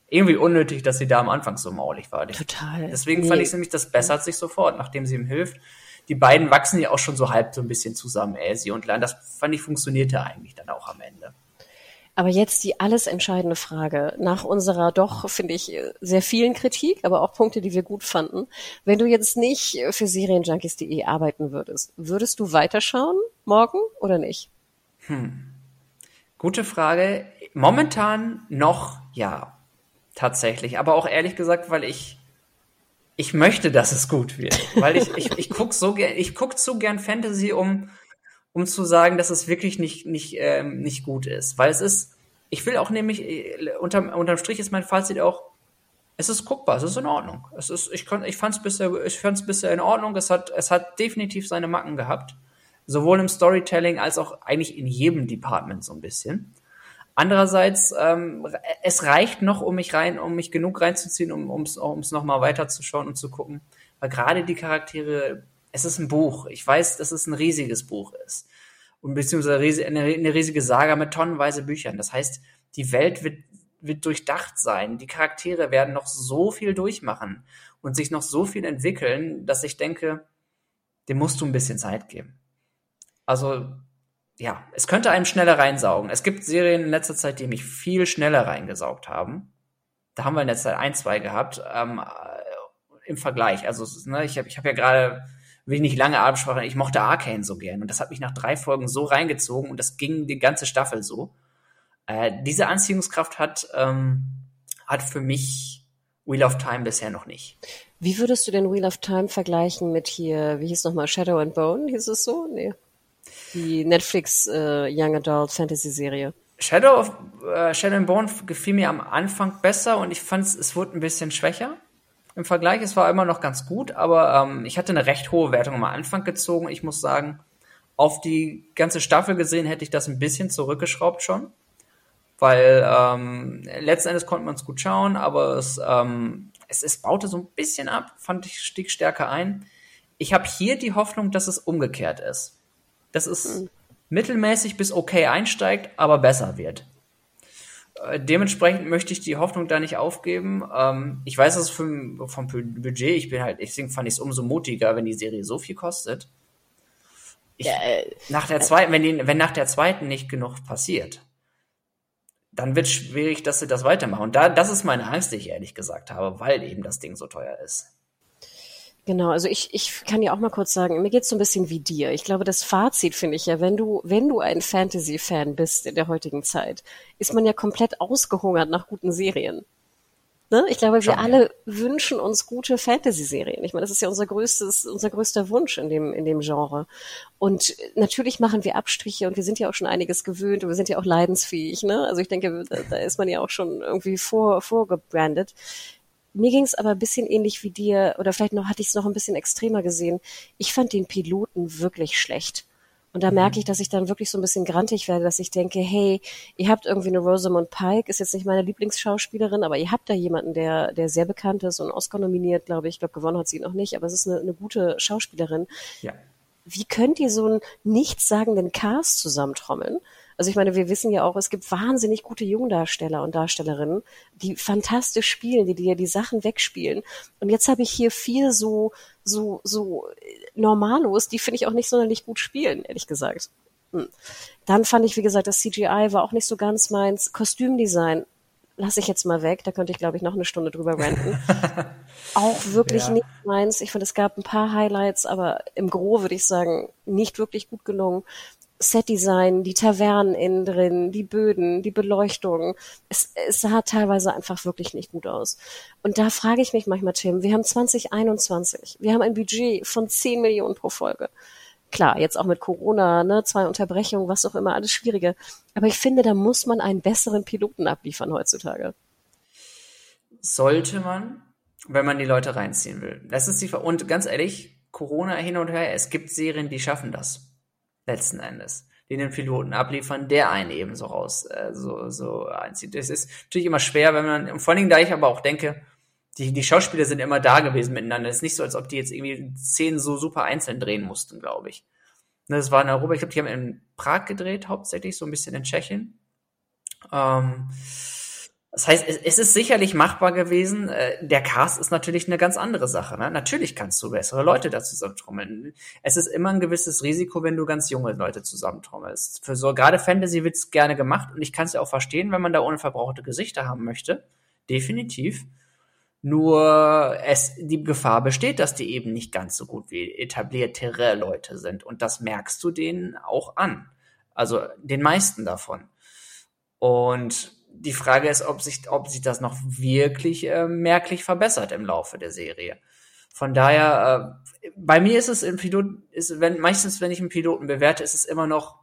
irgendwie unnötig, dass sie da am Anfang so maulig war. Total. Deswegen Nee. fand ich es nämlich, das bessert sich sofort, nachdem sie ihm hilft. Die beiden wachsen ja auch schon so halb so ein bisschen zusammen, Elsie und Lan. Das fand ich funktionierte eigentlich dann auch am Ende. Aber jetzt die alles entscheidende Frage. Nach unserer doch, finde ich, sehr vielen Kritik, aber auch Punkte, die wir gut fanden. Wenn du jetzt nicht für Serienjunkies.de arbeiten würdest, würdest du weiterschauen morgen oder nicht? Gute Frage. Momentan noch ja, tatsächlich. Aber auch ehrlich gesagt, weil ich ich möchte, dass es gut wird, weil ich ich, ich guck so gern ich guck zu gern Fantasy, um um zu sagen, dass es wirklich nicht nicht ähm, nicht gut ist, weil es ist. Ich will auch nämlich äh, unterm unterm Strich ist mein Fazit auch. Es ist guckbar, es ist in Ordnung. Es ist, ich kann, ich fand's bisher, ich fand's bisher in Ordnung. Es hat, es hat definitiv seine Macken gehabt. Sowohl im Storytelling als auch eigentlich in jedem Department so ein bisschen. Andererseits, ähm, es reicht noch, um mich rein, um mich genug reinzuziehen, um ums, ums noch mal weiterzuschauen und zu gucken. Weil gerade die Charaktere, es ist ein Buch. Ich weiß, dass es ein riesiges Buch ist. Und beziehungsweise eine, riesige Saga mit tonnenweise Büchern. Das heißt, die Welt wird, wird durchdacht sein. Die Charaktere werden noch so viel durchmachen und sich noch so viel entwickeln, dass ich denke, dem musst du ein bisschen Zeit geben. Also, ja, es könnte einem schneller reinsaugen. Es gibt Serien in letzter Zeit, die mich viel schneller reingesaugt haben. Da haben wir in letzter Zeit ein, zwei gehabt, ähm, äh, im Vergleich. Also, ne, ich habe ich hab ja gerade, will ich nicht lange Absprache, ich mochte Arcane so gern und das hat mich nach drei Folgen so reingezogen und das ging die ganze Staffel so. Äh, diese Anziehungskraft hat, ähm, hat für mich Wheel of Time bisher noch nicht. Wie würdest du den Wheel of Time vergleichen mit hier, wie hieß nochmal, Shadow and Bone, hieß es so? Nee. Die Netflix äh, Young Adult Fantasy Serie. Shadow of äh, Shadow and Bone gefiel mir am Anfang besser und ich fand es wurde ein bisschen schwächer im Vergleich. Es war immer noch ganz gut, aber ähm, ich hatte eine recht hohe Wertung am Anfang gezogen. Ich muss sagen, auf die ganze Staffel gesehen hätte ich das ein bisschen zurückgeschraubt schon, weil ähm, letzten Endes konnte man es gut schauen, aber es, ähm, es, es baute so ein bisschen ab, fand ich, stieg stärker ein. Ich habe hier die Hoffnung, dass es umgekehrt ist. Dass es mittelmäßig bis okay einsteigt, aber besser wird. Äh, dementsprechend möchte ich die Hoffnung da nicht aufgeben. Ähm, ich weiß, dass es vom, vom Budget, ich bin halt, deswegen fand ich es umso mutiger, wenn die Serie so viel kostet. Ich, ja, äh, nach der zweiten, wenn, die, wenn nach der zweiten nicht genug passiert, dann wird es schwierig, dass sie das weitermachen. Und da, das ist meine Angst, die ich ehrlich gesagt habe, weil eben das Ding so teuer ist. Genau, also ich, ich kann ja auch mal kurz sagen, mir geht's so ein bisschen wie dir. Ich glaube, das Fazit finde ich ja, wenn du, wenn du ein Fantasy-Fan bist in der heutigen Zeit, ist man ja komplett ausgehungert nach guten Serien. Ne? Ich glaube, wir Schon, alle ja. wünschen uns gute Fantasy-Serien. Ich meine, das ist ja unser größtes, unser größter Wunsch in dem, in dem Genre. Und natürlich machen wir Abstriche und wir sind ja auch schon einiges gewöhnt und wir sind ja auch leidensfähig. Ne? Also ich denke, da, da ist man ja auch schon irgendwie vor, vorgebrandet. Mir ging es aber ein bisschen ähnlich wie dir, oder vielleicht noch hatte ich es noch ein bisschen extremer gesehen. Ich fand den Piloten wirklich schlecht. Und da mhm. merke ich, dass ich dann wirklich so ein bisschen grantig werde, dass ich denke, hey, ihr habt irgendwie eine Rosamund Pike, ist jetzt nicht meine Lieblingsschauspielerin, aber ihr habt da jemanden, der, der sehr bekannt ist und Oscar nominiert, glaube ich. Ich glaube, gewonnen hat sie noch nicht, aber es ist eine, eine gute Schauspielerin. Ja. Wie könnt ihr so einen nichtssagenden Cast zusammentrommeln? Also ich meine, wir wissen ja auch, es gibt wahnsinnig gute Jungdarsteller und Darstellerinnen, die fantastisch spielen, die dir die Sachen wegspielen. Und jetzt habe ich hier vier so, so, so Normalos, die finde ich auch nicht sonderlich gut spielen, ehrlich gesagt. Hm. Dann fand ich, wie gesagt, das CGI war auch nicht so ganz meins. Kostümdesign lasse ich jetzt mal weg, da könnte ich, glaube ich, noch eine Stunde drüber ranten. auch wirklich ja. nicht meins. Ich finde, es gab ein paar Highlights, aber im Gro würde ich sagen, nicht wirklich gut gelungen. Setdesign, die Tavernen innen drin, die Böden, die Beleuchtung. Es, es sah teilweise einfach wirklich nicht gut aus. Und da frage ich mich manchmal, Tim, wir haben 2021. Wir haben ein Budget von 10 Millionen pro Folge. Klar, jetzt auch mit Corona, ne, zwei Unterbrechungen, was auch immer, alles schwierige. Aber ich finde, da muss man einen besseren Piloten abliefern heutzutage. Sollte man, wenn man die Leute reinziehen will. Das ist die, und ganz ehrlich, Corona hin und her, es gibt Serien, die schaffen das letzten Endes, den den Piloten abliefern, der einen eben so raus, äh, so, so einzieht. Das ist natürlich immer schwer, wenn man, vor allen Dingen, da ich aber auch denke, die, die Schauspieler sind immer da gewesen miteinander. Es ist nicht so, als ob die jetzt irgendwie Szenen so super einzeln drehen mussten, glaube ich. Ne, das war in Europa, ich glaube, die haben in Prag gedreht, hauptsächlich, so ein bisschen in Tschechien. Ähm, das heißt, es ist sicherlich machbar gewesen. Äh, der Cast ist natürlich eine ganz andere Sache. Ne? Natürlich kannst du bessere Leute da zusammentrommeln. Es ist immer ein gewisses Risiko, wenn du ganz junge Leute zusammentrommelst. Für so gerade Fantasy wird's gerne gemacht und ich kann es ja auch verstehen, wenn man da ohne verbrauchte Gesichter haben möchte. Definitiv. Nur es die Gefahr besteht, dass die eben nicht ganz so gut wie etabliertere Leute sind und das merkst du denen auch an. Also den meisten davon. Und die Frage ist, ob sich, ob sich das noch wirklich äh, merklich verbessert im Laufe der Serie. Von daher, äh, bei mir ist es im Pilot, ist, wenn, meistens, wenn ich einen Piloten bewerte, ist es immer noch,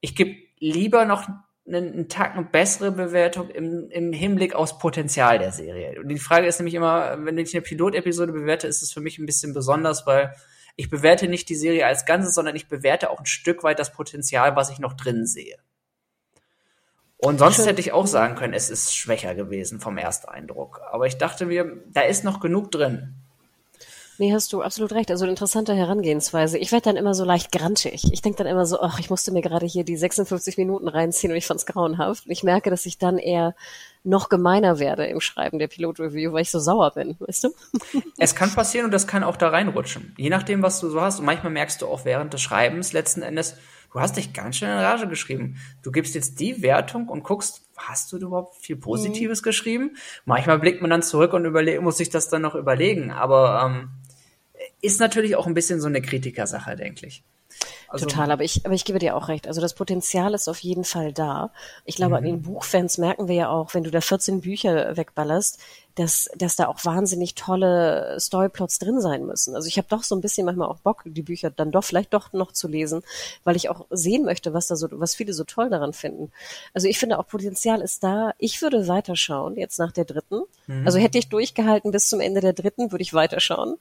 ich gebe lieber noch einen, einen Tag eine bessere Bewertung im, im Hinblick aufs Potenzial der Serie. Und die Frage ist nämlich immer, wenn ich eine Pilotepisode bewerte, ist es für mich ein bisschen besonders, weil ich bewerte nicht die Serie als Ganzes, sondern ich bewerte auch ein Stück weit das Potenzial, was ich noch drin sehe. Und sonst Schön. hätte ich auch sagen können, es ist schwächer gewesen vom Ersteindruck. Aber ich dachte mir, da ist noch genug drin. Nee, hast du absolut recht. Also eine interessante Herangehensweise. Ich werde dann immer so leicht grantig. Ich denke dann immer so, ach, ich musste mir gerade hier die 56 Minuten reinziehen und ich fand's grauenhaft. Und ich merke, dass ich dann eher noch gemeiner werde im Schreiben der Pilot-Review, weil ich so sauer bin, weißt du? Es kann passieren und das kann auch da reinrutschen. Je nachdem, was du so hast. Und manchmal merkst du auch während des Schreibens letzten Endes, du hast dich ganz schön in Rage geschrieben. Du gibst jetzt die Wertung und guckst, hast du überhaupt viel Positives mhm. geschrieben? Manchmal blickt man dann zurück und überle muss sich das dann noch überlegen. Aber ähm, ist natürlich auch ein bisschen so eine Kritikersache, denke ich. Also, Total, aber ich, aber ich gebe dir auch recht. Also das Potenzial ist auf jeden Fall da. Ich glaube, mhm. an den Buchfans merken wir ja auch, wenn du da 14 Bücher wegballerst, dass, dass da auch wahnsinnig tolle Storyplots drin sein müssen. Also ich habe doch so ein bisschen manchmal auch Bock, die Bücher dann doch vielleicht doch noch zu lesen, weil ich auch sehen möchte, was da so, was viele so toll daran finden. Also ich finde auch Potenzial ist da. Ich würde weiterschauen, jetzt nach der dritten. Mhm. Also hätte ich durchgehalten bis zum Ende der dritten, würde ich weiterschauen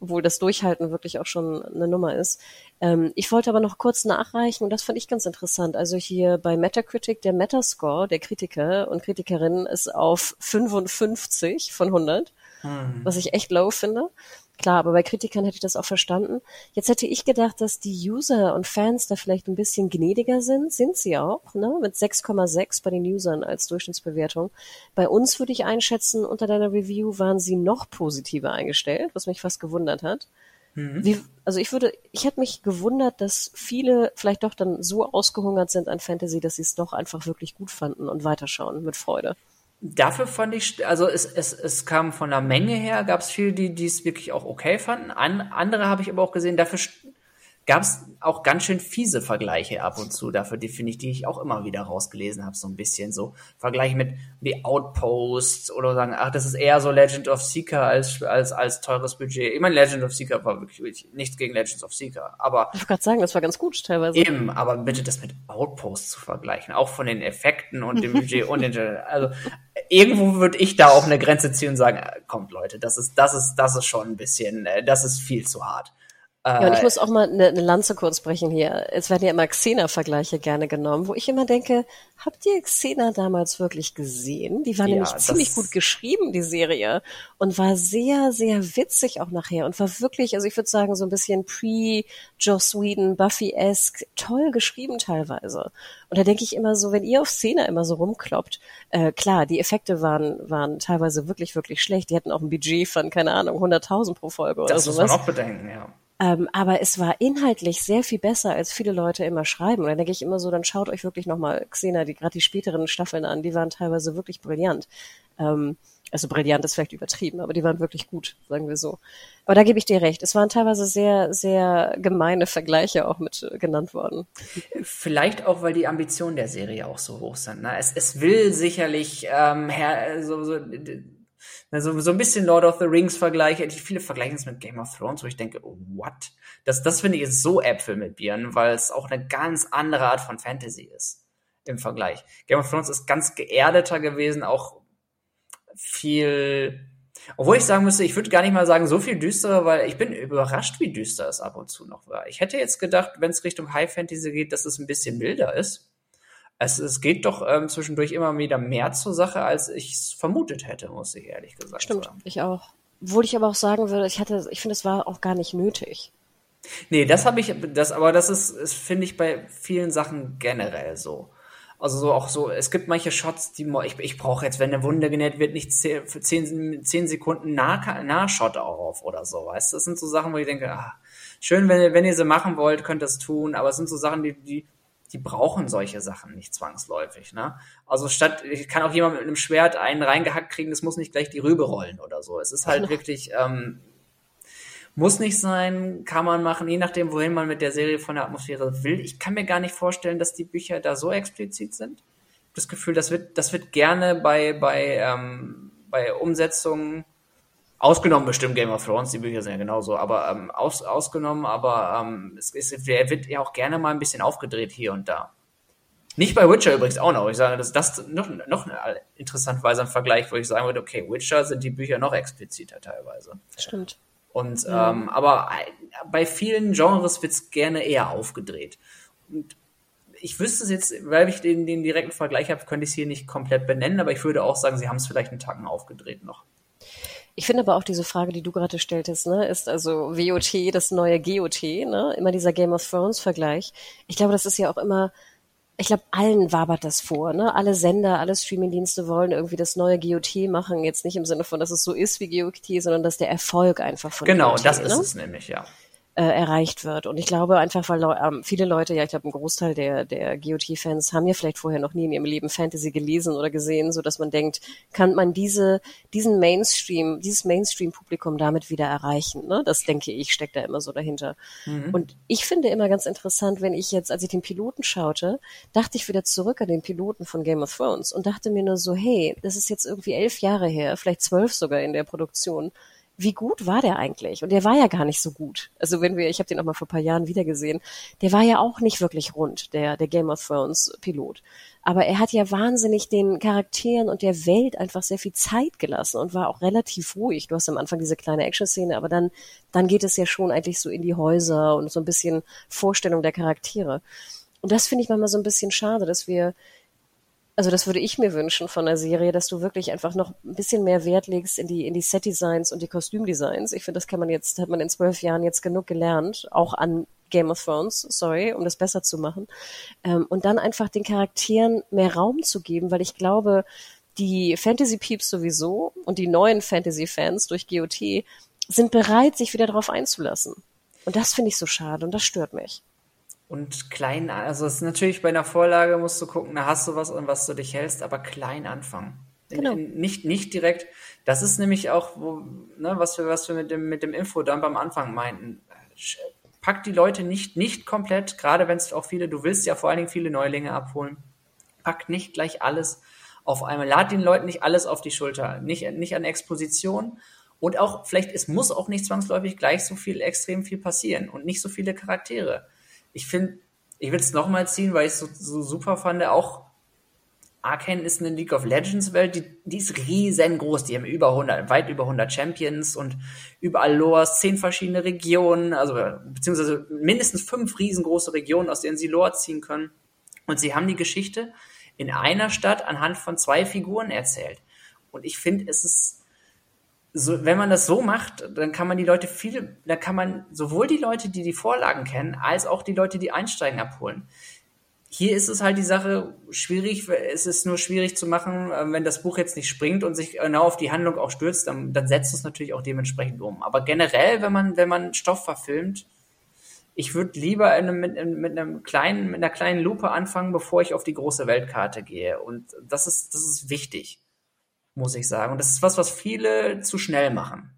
obwohl das Durchhalten wirklich auch schon eine Nummer ist. Ähm, ich wollte aber noch kurz nachreichen und das fand ich ganz interessant. Also hier bei Metacritic, der Metascore der Kritiker und Kritikerinnen ist auf 55 von 100, hm. was ich echt low finde. Klar, aber bei Kritikern hätte ich das auch verstanden. Jetzt hätte ich gedacht, dass die User und Fans da vielleicht ein bisschen gnädiger sind. Sind sie auch, ne? Mit 6,6 bei den Usern als Durchschnittsbewertung. Bei uns würde ich einschätzen, unter deiner Review waren sie noch positiver eingestellt, was mich fast gewundert hat. Mhm. Wie, also ich würde, ich hätte mich gewundert, dass viele vielleicht doch dann so ausgehungert sind an Fantasy, dass sie es doch einfach wirklich gut fanden und weiterschauen mit Freude. Dafür fand ich, also es, es, es kam von der Menge her, gab es viele, die es wirklich auch okay fanden. An, andere habe ich aber auch gesehen, dafür gab es auch ganz schön fiese Vergleiche ab und zu dafür, die finde ich, die ich auch immer wieder rausgelesen habe, so ein bisschen so Vergleiche mit die Outposts oder sagen, ach, das ist eher so Legend of Seeker als als als teures Budget. Ich meine, Legend of Seeker war wirklich, wirklich nichts gegen Legends of Seeker, aber ich wollte gerade sagen, das war ganz gut teilweise. Eben, aber bitte das mit Outposts zu vergleichen, auch von den Effekten und dem Budget und den also irgendwo würde ich da auch eine Grenze ziehen und sagen, äh, kommt Leute, das ist das ist das ist schon ein bisschen, äh, das ist viel zu hart. Ja, und ich äh, muss auch mal eine, eine Lanze kurz brechen hier. Es werden ja immer Xena-Vergleiche gerne genommen, wo ich immer denke, habt ihr Xena damals wirklich gesehen? Die war ja, nämlich ziemlich gut geschrieben, die Serie, und war sehr, sehr witzig auch nachher und war wirklich, also ich würde sagen, so ein bisschen pre-Joss Whedon, Buffy-esque, toll geschrieben teilweise. Und da denke ich immer so, wenn ihr auf Xena immer so rumkloppt, äh, klar, die Effekte waren, waren teilweise wirklich, wirklich schlecht. Die hatten auch ein Budget von, keine Ahnung, 100.000 pro Folge oder das sowas. Das muss man auch bedenken, ja. Ähm, aber es war inhaltlich sehr viel besser, als viele Leute immer schreiben. Und dann denke ich immer so, dann schaut euch wirklich nochmal Xena, die gerade die späteren Staffeln an, die waren teilweise wirklich brillant. Ähm, also brillant ist vielleicht übertrieben, aber die waren wirklich gut, sagen wir so. Aber da gebe ich dir recht. Es waren teilweise sehr, sehr gemeine Vergleiche auch mit äh, genannt worden. Vielleicht auch, weil die Ambitionen der Serie auch so hoch sind. Ne? Es, es will sicherlich ähm, her, so, so also so ein bisschen Lord of the Rings Vergleiche. Viele vergleichen es mit Game of Thrones, wo ich denke, what? Das, das finde ich ist so Äpfel mit Bieren, weil es auch eine ganz andere Art von Fantasy ist im Vergleich. Game of Thrones ist ganz geerdeter gewesen, auch viel, obwohl ich sagen müsste, ich würde gar nicht mal sagen, so viel düsterer, weil ich bin überrascht, wie düster es ab und zu noch war. Ich hätte jetzt gedacht, wenn es Richtung High Fantasy geht, dass es ein bisschen milder ist es, es geht doch ähm, zwischendurch immer wieder mehr zur Sache, als ich es vermutet hätte, muss ich ehrlich gesagt Stimmt, sagen. ich auch. Obwohl ich aber auch sagen würde, ich hatte, ich finde, es war auch gar nicht nötig. Nee, das habe ich, das, aber das ist, ist finde ich bei vielen Sachen generell so. Also so auch so, es gibt manche Shots, die ich, ich brauche jetzt, wenn eine Wunde genäht wird, nicht zehn, für zehn, zehn Sekunden nah, Nahshot auf oder so, weißt du? Das sind so Sachen, wo ich denke, ah, schön, wenn ihr, wenn ihr sie machen wollt, könnt ihr es tun, aber es sind so Sachen, die, die die brauchen solche Sachen nicht zwangsläufig. Ne? Also statt, ich kann auch jemand mit einem Schwert einen reingehackt kriegen, das muss nicht gleich die Rübe rollen oder so. Es ist halt genau. wirklich, ähm, muss nicht sein, kann man machen, je nachdem, wohin man mit der Serie von der Atmosphäre will. Ich kann mir gar nicht vorstellen, dass die Bücher da so explizit sind. Das Gefühl, das wird, das wird gerne bei, bei, ähm, bei Umsetzungen Ausgenommen bestimmt Game of Thrones, die Bücher sind ja genauso, aber ähm, aus, ausgenommen, aber ähm, es ist, er wird ja auch gerne mal ein bisschen aufgedreht hier und da. Nicht bei Witcher übrigens auch noch. Ich sage, das das noch, noch interessanterweise ein Vergleich, wo ich sagen würde, okay, Witcher sind die Bücher noch expliziter teilweise. Stimmt. Und ja. ähm, aber bei vielen Genres wird's gerne eher aufgedreht. Und ich wüsste es jetzt, weil ich den, den direkten Vergleich habe, könnte ich es hier nicht komplett benennen, aber ich würde auch sagen, sie haben es vielleicht einen Tacken aufgedreht noch. Ich finde aber auch diese Frage, die du gerade stelltest, ne, ist also WOT das neue GOT, ne? Immer dieser Game of Thrones Vergleich. Ich glaube, das ist ja auch immer, ich glaube, allen wabert das vor, ne? Alle Sender, alle Streamingdienste wollen irgendwie das neue GOT machen, jetzt nicht im Sinne von, dass es so ist wie GOT, sondern dass der Erfolg einfach von Genau, GOT, das ne? ist es nämlich, ja äh, erreicht wird. Und ich glaube einfach, weil ähm, viele Leute, ja, ich glaube, ein Großteil der, der GOT-Fans haben ja vielleicht vorher noch nie in ihrem Leben Fantasy gelesen oder gesehen, so dass man denkt, kann man diese, diesen Mainstream, dieses Mainstream-Publikum damit wieder erreichen? Ne? Das denke ich, steckt da immer so dahinter. Mhm. Und ich finde immer ganz interessant, wenn ich jetzt, als ich den Piloten schaute, dachte ich wieder zurück an den Piloten von Game of Thrones und dachte mir nur so, hey, das ist jetzt irgendwie elf Jahre her, vielleicht zwölf sogar in der Produktion wie gut war der eigentlich? Und der war ja gar nicht so gut. Also wenn wir, ich habe den auch mal vor paar Jahren wiedergesehen, der war ja auch nicht wirklich rund, der, der Game of Thrones Pilot. Aber er hat ja wahnsinnig den Charakteren und der Welt einfach sehr viel Zeit gelassen und war auch relativ ruhig. Du hast am Anfang diese kleine Action-Szene, aber dann, dann geht es ja schon eigentlich so in die Häuser und so ein bisschen Vorstellung der Charaktere. Und das finde ich manchmal so ein bisschen schade, dass wir Also das würde ich mir wünschen von der Serie, dass du wirklich einfach noch ein bisschen mehr Wert legst in die, in die Set-Designs und die Kostümdesigns. Ich finde, das kann man jetzt, hat man in zwölf Jahren jetzt genug gelernt, auch an Game of Thrones, sorry, um das besser zu machen. Ähm, und dann einfach den Charakteren mehr Raum zu geben, weil ich glaube, die Fantasy-Peeps sowieso und die neuen Fantasy-Fans durch GOT sind bereit, sich wieder darauf einzulassen. Und das finde ich so schade und das stört mich. Und klein, also es ist natürlich bei einer Vorlage musst du gucken, da hast du was, an was du dich hältst, aber klein anfangen. Genau. Nicht, nicht direkt. Das ist nämlich auch, wo, ne, was wir, was wir mit dem, mit dem Infodump am Anfang meinten. Pack die Leute nicht, nicht komplett, gerade wenn es auch viele, du willst ja vor allen Dingen viele Neulinge abholen. Pack nicht gleich alles auf einmal. Lad den Leuten nicht alles auf die Schulter. Nicht, nicht an Exposition. Und auch, vielleicht, es muss auch nicht zwangsläufig gleich so viel, extrem viel passieren und nicht so viele Charaktere ich finde, ich will es nochmal ziehen, weil ich es so, so super fand, auch Arcane ist eine League of Legends Welt, die, die ist riesengroß. Die haben über 100, weit über 100 Champions und überall Lores, zehn verschiedene Regionen, also beziehungsweise mindestens fünf riesengroße Regionen, aus denen sie Lore ziehen können. Und sie haben die Geschichte in einer Stadt anhand von zwei Figuren erzählt. Und ich finde, es ist so, wenn man das so macht, dann kann man die Leute viel, da kann man sowohl die Leute, die die Vorlagen kennen, als auch die Leute, die einsteigen, abholen. Hier ist es halt die Sache schwierig, es ist nur schwierig zu machen, äh, wenn das Buch jetzt nicht springt und sich genau auf die Handlung auch stürzt, dann, dann setzt es natürlich auch dementsprechend um. Aber generell, wenn man, wenn man Stoff verfilmt, ich würde lieber in, mit, mit einem kleinen, mit einer kleinen Lupe anfangen, bevor ich auf die große Weltkarte gehe. Und das ist, das ist wichtig muss ich sagen. Und das ist was, was viele zu schnell machen.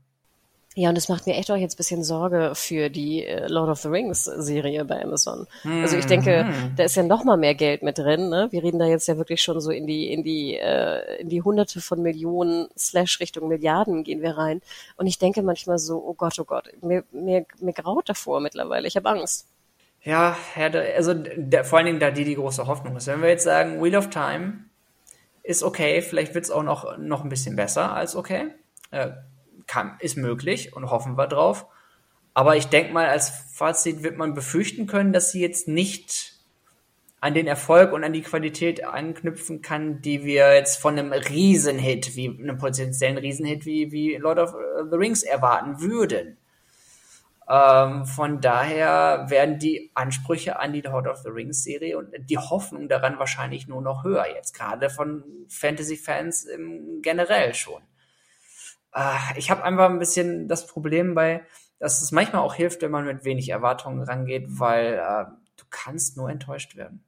Ja, und es macht mir echt auch jetzt bisschen Sorge für die äh, Lord of the Rings Serie bei Amazon. Mm. Also ich denke, mhm. da ist ja noch mal mehr Geld mit drin. Ne? Wir reden da jetzt ja wirklich schon so in die in die äh, in die Hunderte von Millionen slash Richtung Milliarden gehen wir rein. Und ich denke manchmal so, oh Gott, oh Gott, mir mir, mir graut davor mittlerweile. Ich habe Angst. Ja, also der, vor allen Dingen da die die große Hoffnung ist. Wenn wir jetzt sagen Wheel of Time ist okay, vielleicht wird es auch noch, noch ein bisschen besser als okay. Äh, kann, ist möglich und hoffen wir drauf. Aber ich denke mal, als Fazit wird man befürchten können, dass sie jetzt nicht an den Erfolg und an die Qualität anknüpfen kann, die wir jetzt von einem Riesenhit, wie einem potenziellen Riesenhit wie, wie Lord of the Rings erwarten würden. Ähm, von daher werden die Ansprüche an die Lord of the Rings Serie und die Hoffnung daran wahrscheinlich nur noch höher jetzt, gerade von Fantasy-Fans generell schon. Äh, ich habe einfach ein bisschen das Problem bei, dass es manchmal auch hilft, wenn man mit wenig Erwartungen rangeht, weil äh, du kannst nur enttäuscht werden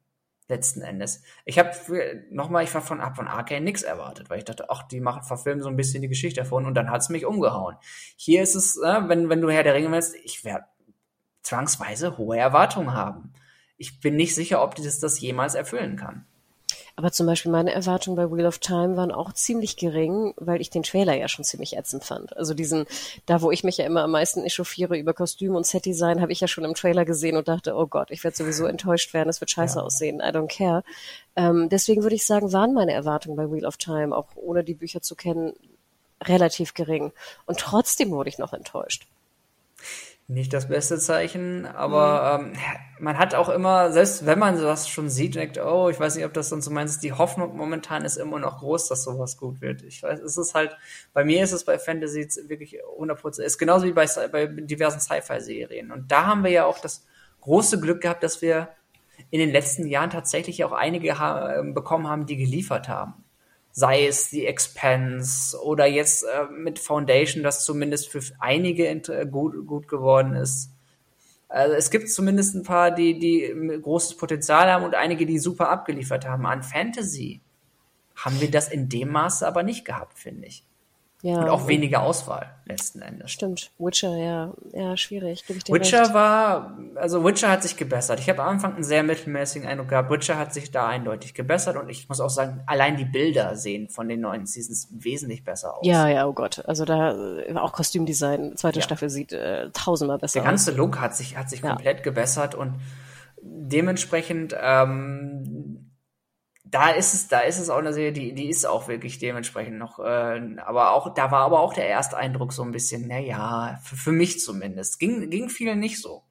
letzten Endes. Ich habe nochmal, ich war von ab von Arcane nix erwartet, weil ich dachte, ach, die machen verfilmen so ein bisschen die Geschichte davon und dann hat's mich umgehauen. Hier ist es, äh, wenn wenn du Herr der Ringe willst, ich werde zwangsweise hohe Erwartungen haben. Ich bin nicht sicher, ob das das jemals erfüllen kann. Aber zum Beispiel meine Erwartungen bei Wheel of Time waren auch ziemlich gering, weil ich den Trailer ja schon ziemlich ätzend fand. Also diesen, da wo ich mich ja immer am meisten echauffiere über Kostüm und Setdesign, habe ich ja schon im Trailer gesehen und dachte, oh Gott, ich werde sowieso enttäuscht werden, es wird scheiße ja. aussehen, I don't care. Ähm, deswegen würde ich sagen, waren meine Erwartungen bei Wheel of Time, auch ohne die Bücher zu kennen, relativ gering. Und trotzdem wurde ich noch enttäuscht nicht das beste Zeichen, aber mhm. ähm, man hat auch immer, selbst wenn man sowas schon sieht, denkt, oh, ich weiß nicht, ob das dann so meinst, die Hoffnung momentan ist immer noch groß, dass sowas gut wird. Ich weiß, es ist halt, bei mir ist es bei Fantasy wirklich 100%, ist genauso wie bei, bei diversen Sci-Fi-Serien. Und da haben wir ja auch das große Glück gehabt, dass wir in den letzten Jahren tatsächlich auch einige ha bekommen haben, die geliefert haben sei es die Expense oder jetzt äh, mit Foundation, das zumindest für einige gut, gut geworden ist. Also es gibt zumindest ein paar, die, die großes Potenzial haben und einige, die super abgeliefert haben. An Fantasy haben wir das in dem Maße aber nicht gehabt, finde ich. Ja, und auch weniger Auswahl letzten Endes. Stimmt. Witcher, ja, ja, schwierig. Gebe ich dir Witcher recht. war, also Witcher hat sich gebessert. Ich habe am Anfang einen sehr mittelmäßigen Eindruck gehabt. Witcher hat sich da eindeutig gebessert und ich muss auch sagen, allein die Bilder sehen von den neuen Seasons wesentlich besser aus. Ja, ja, oh Gott. Also da auch Kostümdesign, zweite ja. Staffel sieht äh, tausendmal besser aus. Der ganze aus. Look hat sich hat sich ja. komplett gebessert und dementsprechend ähm, da ist es, da ist es auch eine Serie, die, die ist auch wirklich dementsprechend noch, äh, aber auch, da war aber auch der erste Eindruck so ein bisschen, na ja, für, für mich zumindest. Ging, ging vielen nicht so.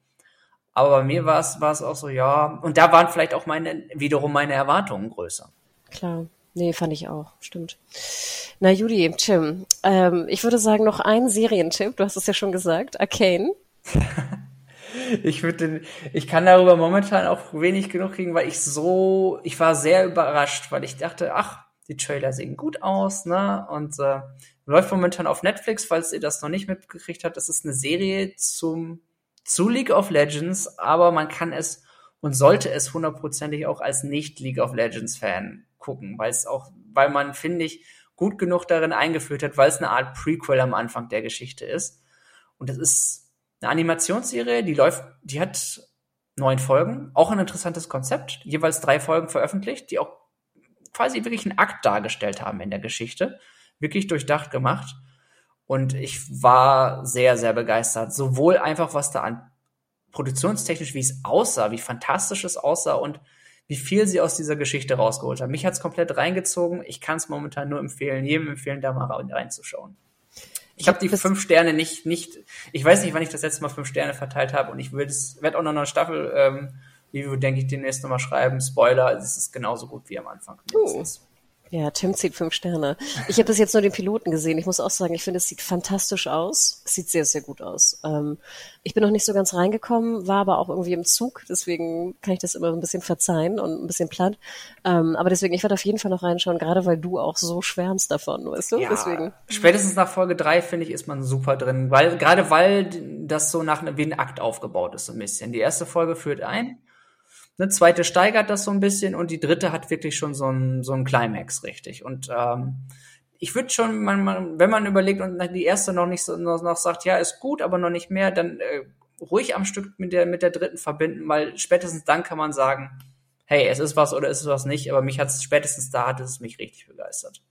Aber bei mir war es, war es auch so, ja, und da waren vielleicht auch meine, wiederum meine Erwartungen größer. klar. Nee, fand ich auch, stimmt. Na Judy, Tim, ähm, ich würde sagen, noch ein Serientipp, du hast es ja schon gesagt, Arcane. ich würde ich kann darüber momentan auch wenig genug kriegen, weil ich so, ich war sehr überrascht, weil ich dachte, ach, die Trailer sehen gut aus, ne? Und äh, läuft momentan auf Netflix, falls ihr das noch nicht mitgekriegt habt. Das ist eine Serie zum zu League of Legends, aber man kann es und sollte es hundertprozentig auch als nicht League of Legends Fan gucken, weil es auch, weil man finde ich gut genug darin eingeführt hat, weil es eine Art Prequel am Anfang der Geschichte ist. Und es ist eine Animationsserie, die läuft, die hat neun Folgen, auch ein interessantes Konzept, jeweils drei Folgen veröffentlicht, die auch quasi wirklich einen Akt dargestellt haben in der Geschichte, wirklich durchdacht gemacht. Und ich war sehr, sehr begeistert. Sowohl einfach, was da an produktionstechnisch, wie es aussah, wie fantastisch es aussah und wie viel sie aus dieser Geschichte rausgeholt haben. Mich hat's komplett reingezogen. Ich kann es momentan nur empfehlen, jedem empfehlen, da mal reinzuschauen. Ich habe die fünf Sterne nicht, nicht, ich weiß nicht, wann ich das letzte Mal fünf Sterne verteilt habe und ich werde auch noch eine Staffel ähm, Review, denke ich, demnächst nochmal schreiben. Spoiler, es ist genauso gut wie am Anfang. Uh. Ja, Tim zieht fünf Sterne. Ich habe bis jetzt nur den Piloten gesehen. Ich muss auch sagen, ich finde, es sieht fantastisch aus. Es sieht sehr, sehr gut aus. Ähm, ich bin noch nicht so ganz reingekommen, war aber auch irgendwie im Zug. Deswegen kann ich das immer ein bisschen verzeihen und ein bisschen platt. Ähm, aber deswegen, ich werde auf jeden Fall noch reinschauen, gerade weil du auch so schwärmst davon, weißt du? Ja, deswegen. Spätestens nach Folge drei finde ich, ist man super drin. Weil, gerade weil das so nach wie ein Akt aufgebaut ist, so ein bisschen. Die erste Folge führt ein eine zweite steigert das so ein bisschen und die dritte hat wirklich schon so ein, so ein Climax richtig. Und ähm, ich würde schon, man, man, wenn man überlegt und die erste noch nicht so noch, noch sagt, ja, ist gut, aber noch nicht mehr, dann äh, ruhig am Stück mit der, mit der dritten verbinden, weil spätestens dann kann man sagen, hey, es ist was oder es ist was nicht, aber mich hat es spätestens da hat es mich richtig begeistert.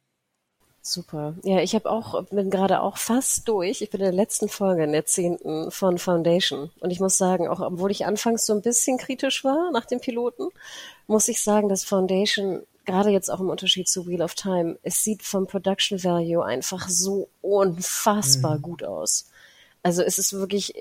Super. Ja, ich habe auch, bin gerade auch fast durch. Ich bin in der letzten Folge, in der zehnten von Foundation. Und ich muss sagen, auch obwohl ich anfangs so ein bisschen kritisch war nach dem Piloten, muss ich sagen, dass Foundation, gerade jetzt auch im Unterschied zu Wheel of Time, es sieht vom Production Value einfach so unfassbar mhm. gut aus. Also es ist wirklich,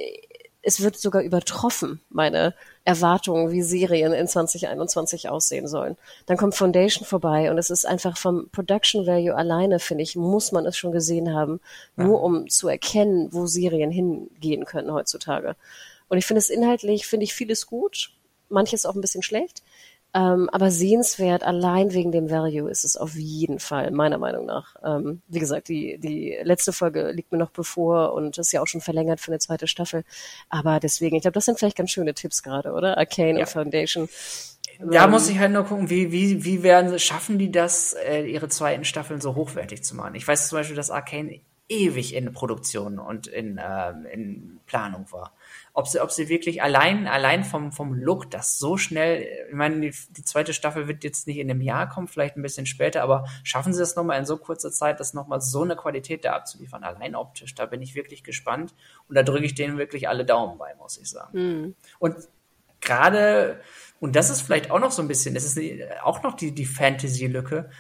es wird sogar übertroffen, meine Erwartungen, wie Serien in 2021 aussehen sollen. Dann kommt Foundation vorbei und es ist einfach vom Production Value alleine, finde ich, muss man es schon gesehen haben, ja. nur um zu erkennen, wo Serien hingehen können heutzutage. Und ich finde es inhaltlich, finde ich vieles gut, manches auch ein bisschen schlecht. Ähm, aber sehenswert, allein wegen dem Value ist es auf jeden Fall, meiner Meinung nach. Ähm, wie gesagt, die, die letzte Folge liegt mir noch bevor und ist ja auch schon verlängert für eine zweite Staffel. Aber deswegen, ich glaube, das sind vielleicht ganz schöne Tipps gerade, oder? Arcane ja. und Foundation. Da muss ich halt nur gucken, wie, wie, wie werden, schaffen die das, äh, ihre zweiten Staffeln so hochwertig zu machen? Ich weiß zum Beispiel, dass Arcane ewig in Produktion und in, äh, in Planung war ob sie, ob sie wirklich allein, allein vom, vom Look das so schnell, ich meine, die, die zweite Staffel wird jetzt nicht in einem Jahr kommen, vielleicht ein bisschen später, aber schaffen sie es nochmal in so kurzer Zeit, das nochmal so eine Qualität da abzuliefern, allein optisch, da bin ich wirklich gespannt und da drücke ich denen wirklich alle Daumen bei, muss ich sagen. Mhm. Und gerade, und das ist vielleicht auch noch so ein bisschen, das ist auch noch die, die Fantasy-Lücke,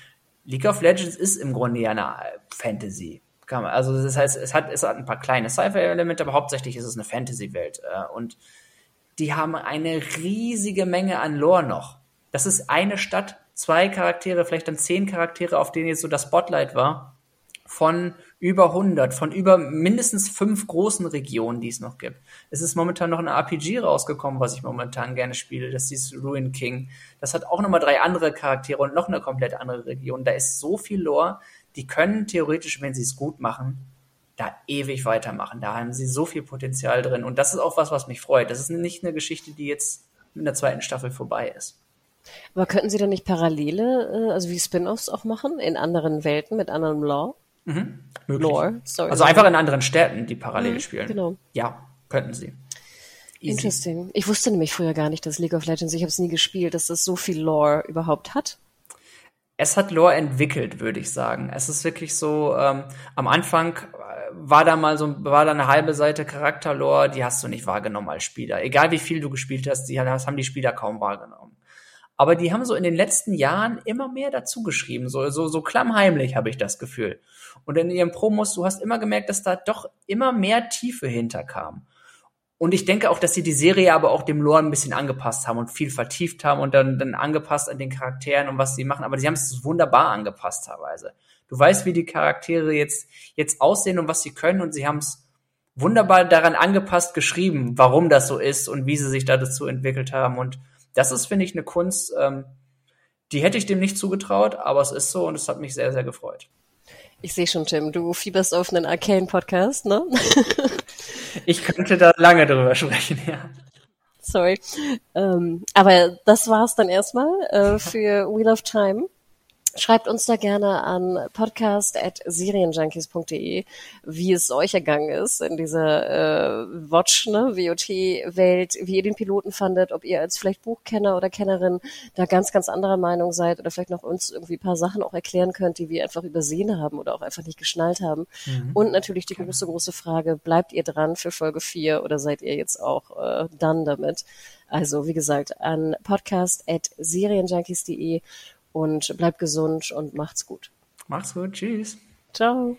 League of Legends ist im Grunde ja eine Fantasy kann man, also das heißt, es hat, es hat ein paar kleine Sci-Fi-Elemente, aber hauptsächlich ist es eine Fantasy-Welt. Äh, und die haben eine riesige Menge an Lore noch. Das ist eine Stadt, zwei Charaktere, vielleicht dann zehn Charaktere, auf denen jetzt so das Spotlight war, von über 100, von über mindestens fünf großen Regionen, die es noch gibt. Es ist momentan noch ein RPG rausgekommen, was ich momentan gerne spiele. Das ist Ruin King. Das hat auch nochmal drei andere Charaktere und noch eine komplett andere Region. Da ist so viel Lore die können theoretisch, wenn sie es gut machen, da ewig weitermachen. Da haben sie so viel Potenzial drin. Und das ist auch was, was mich freut. Das ist nicht eine Geschichte, die jetzt in der zweiten Staffel vorbei ist. Aber könnten Sie dann nicht Parallele, äh, also wie Spin-offs auch machen, in anderen Welten mit anderem Law? Mhm, Lore, sorry. Also einfach in anderen Städten, die parallel mhm, spielen. Genau. Ja, könnten Sie. Easy. Interesting. Ich wusste nämlich früher gar nicht, dass League of Legends, ich habe es nie gespielt, dass das so viel Lore überhaupt hat es hat Lore entwickelt, würde ich sagen. Es ist wirklich so, ähm, am Anfang äh, war da mal so, war da eine halbe Seite Charakterlore, die hast du nicht wahrgenommen als Spieler. Egal wie viel du gespielt hast, die haben die Spieler kaum wahrgenommen. Aber die haben so in den letzten Jahren immer mehr dazu geschrieben, so, so, so klammheimlich habe ich das Gefühl. Und in ihren Promos, du hast immer gemerkt, dass da doch immer mehr Tiefe hinterkam. Und ich denke auch, dass sie die Serie aber auch dem Lore ein bisschen angepasst haben und viel vertieft haben und dann, dann angepasst an den Charakteren und was sie machen. Aber sie haben es wunderbar angepasst teilweise. Du weißt, wie die Charaktere jetzt, jetzt aussehen und was sie können und sie haben es wunderbar daran angepasst geschrieben, warum das so ist und wie sie sich da dazu entwickelt haben. Und das ist, finde ich, eine Kunst, ähm, die hätte ich dem nicht zugetraut, aber es ist so und es hat mich sehr, sehr gefreut. Ich sehe schon, Tim, du fieberst auf einen Arcane-Podcast, ne? ich könnte da lange drüber sprechen, ja. Sorry. Ähm, aber das war's dann erstmal äh, für Wheel of Time. Schreibt uns da gerne an podcast.serienjunkies.de, wie es euch ergangen ist in dieser äh, Watch, ne, WOT-Welt, wie ihr den Piloten fandet, ob ihr als vielleicht Buchkenner oder Kennerin da ganz, ganz anderer Meinung seid oder vielleicht noch uns irgendwie ein paar Sachen auch erklären könnt, die wir einfach übersehen haben oder auch einfach nicht geschnallt haben. Mhm. Und natürlich die große, große Frage, bleibt ihr dran für Folge 4 oder seid ihr jetzt auch äh, done damit? Also, wie gesagt, an podcast.serienjunkies.de und bleibt gesund und macht's gut. Macht's gut. Tschüss. Ciao.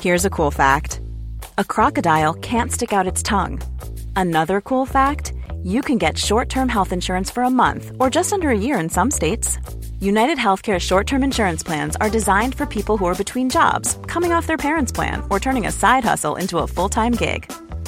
Here's a cool fact. A crocodile can't stick out its tongue. Another cool fact, you can get short-term health insurance for a month or just under a year in some states. United Healthcare short term insurance plans are designed for people who are between jobs, coming off their parents' plan, or turning a side hustle into a full time gig.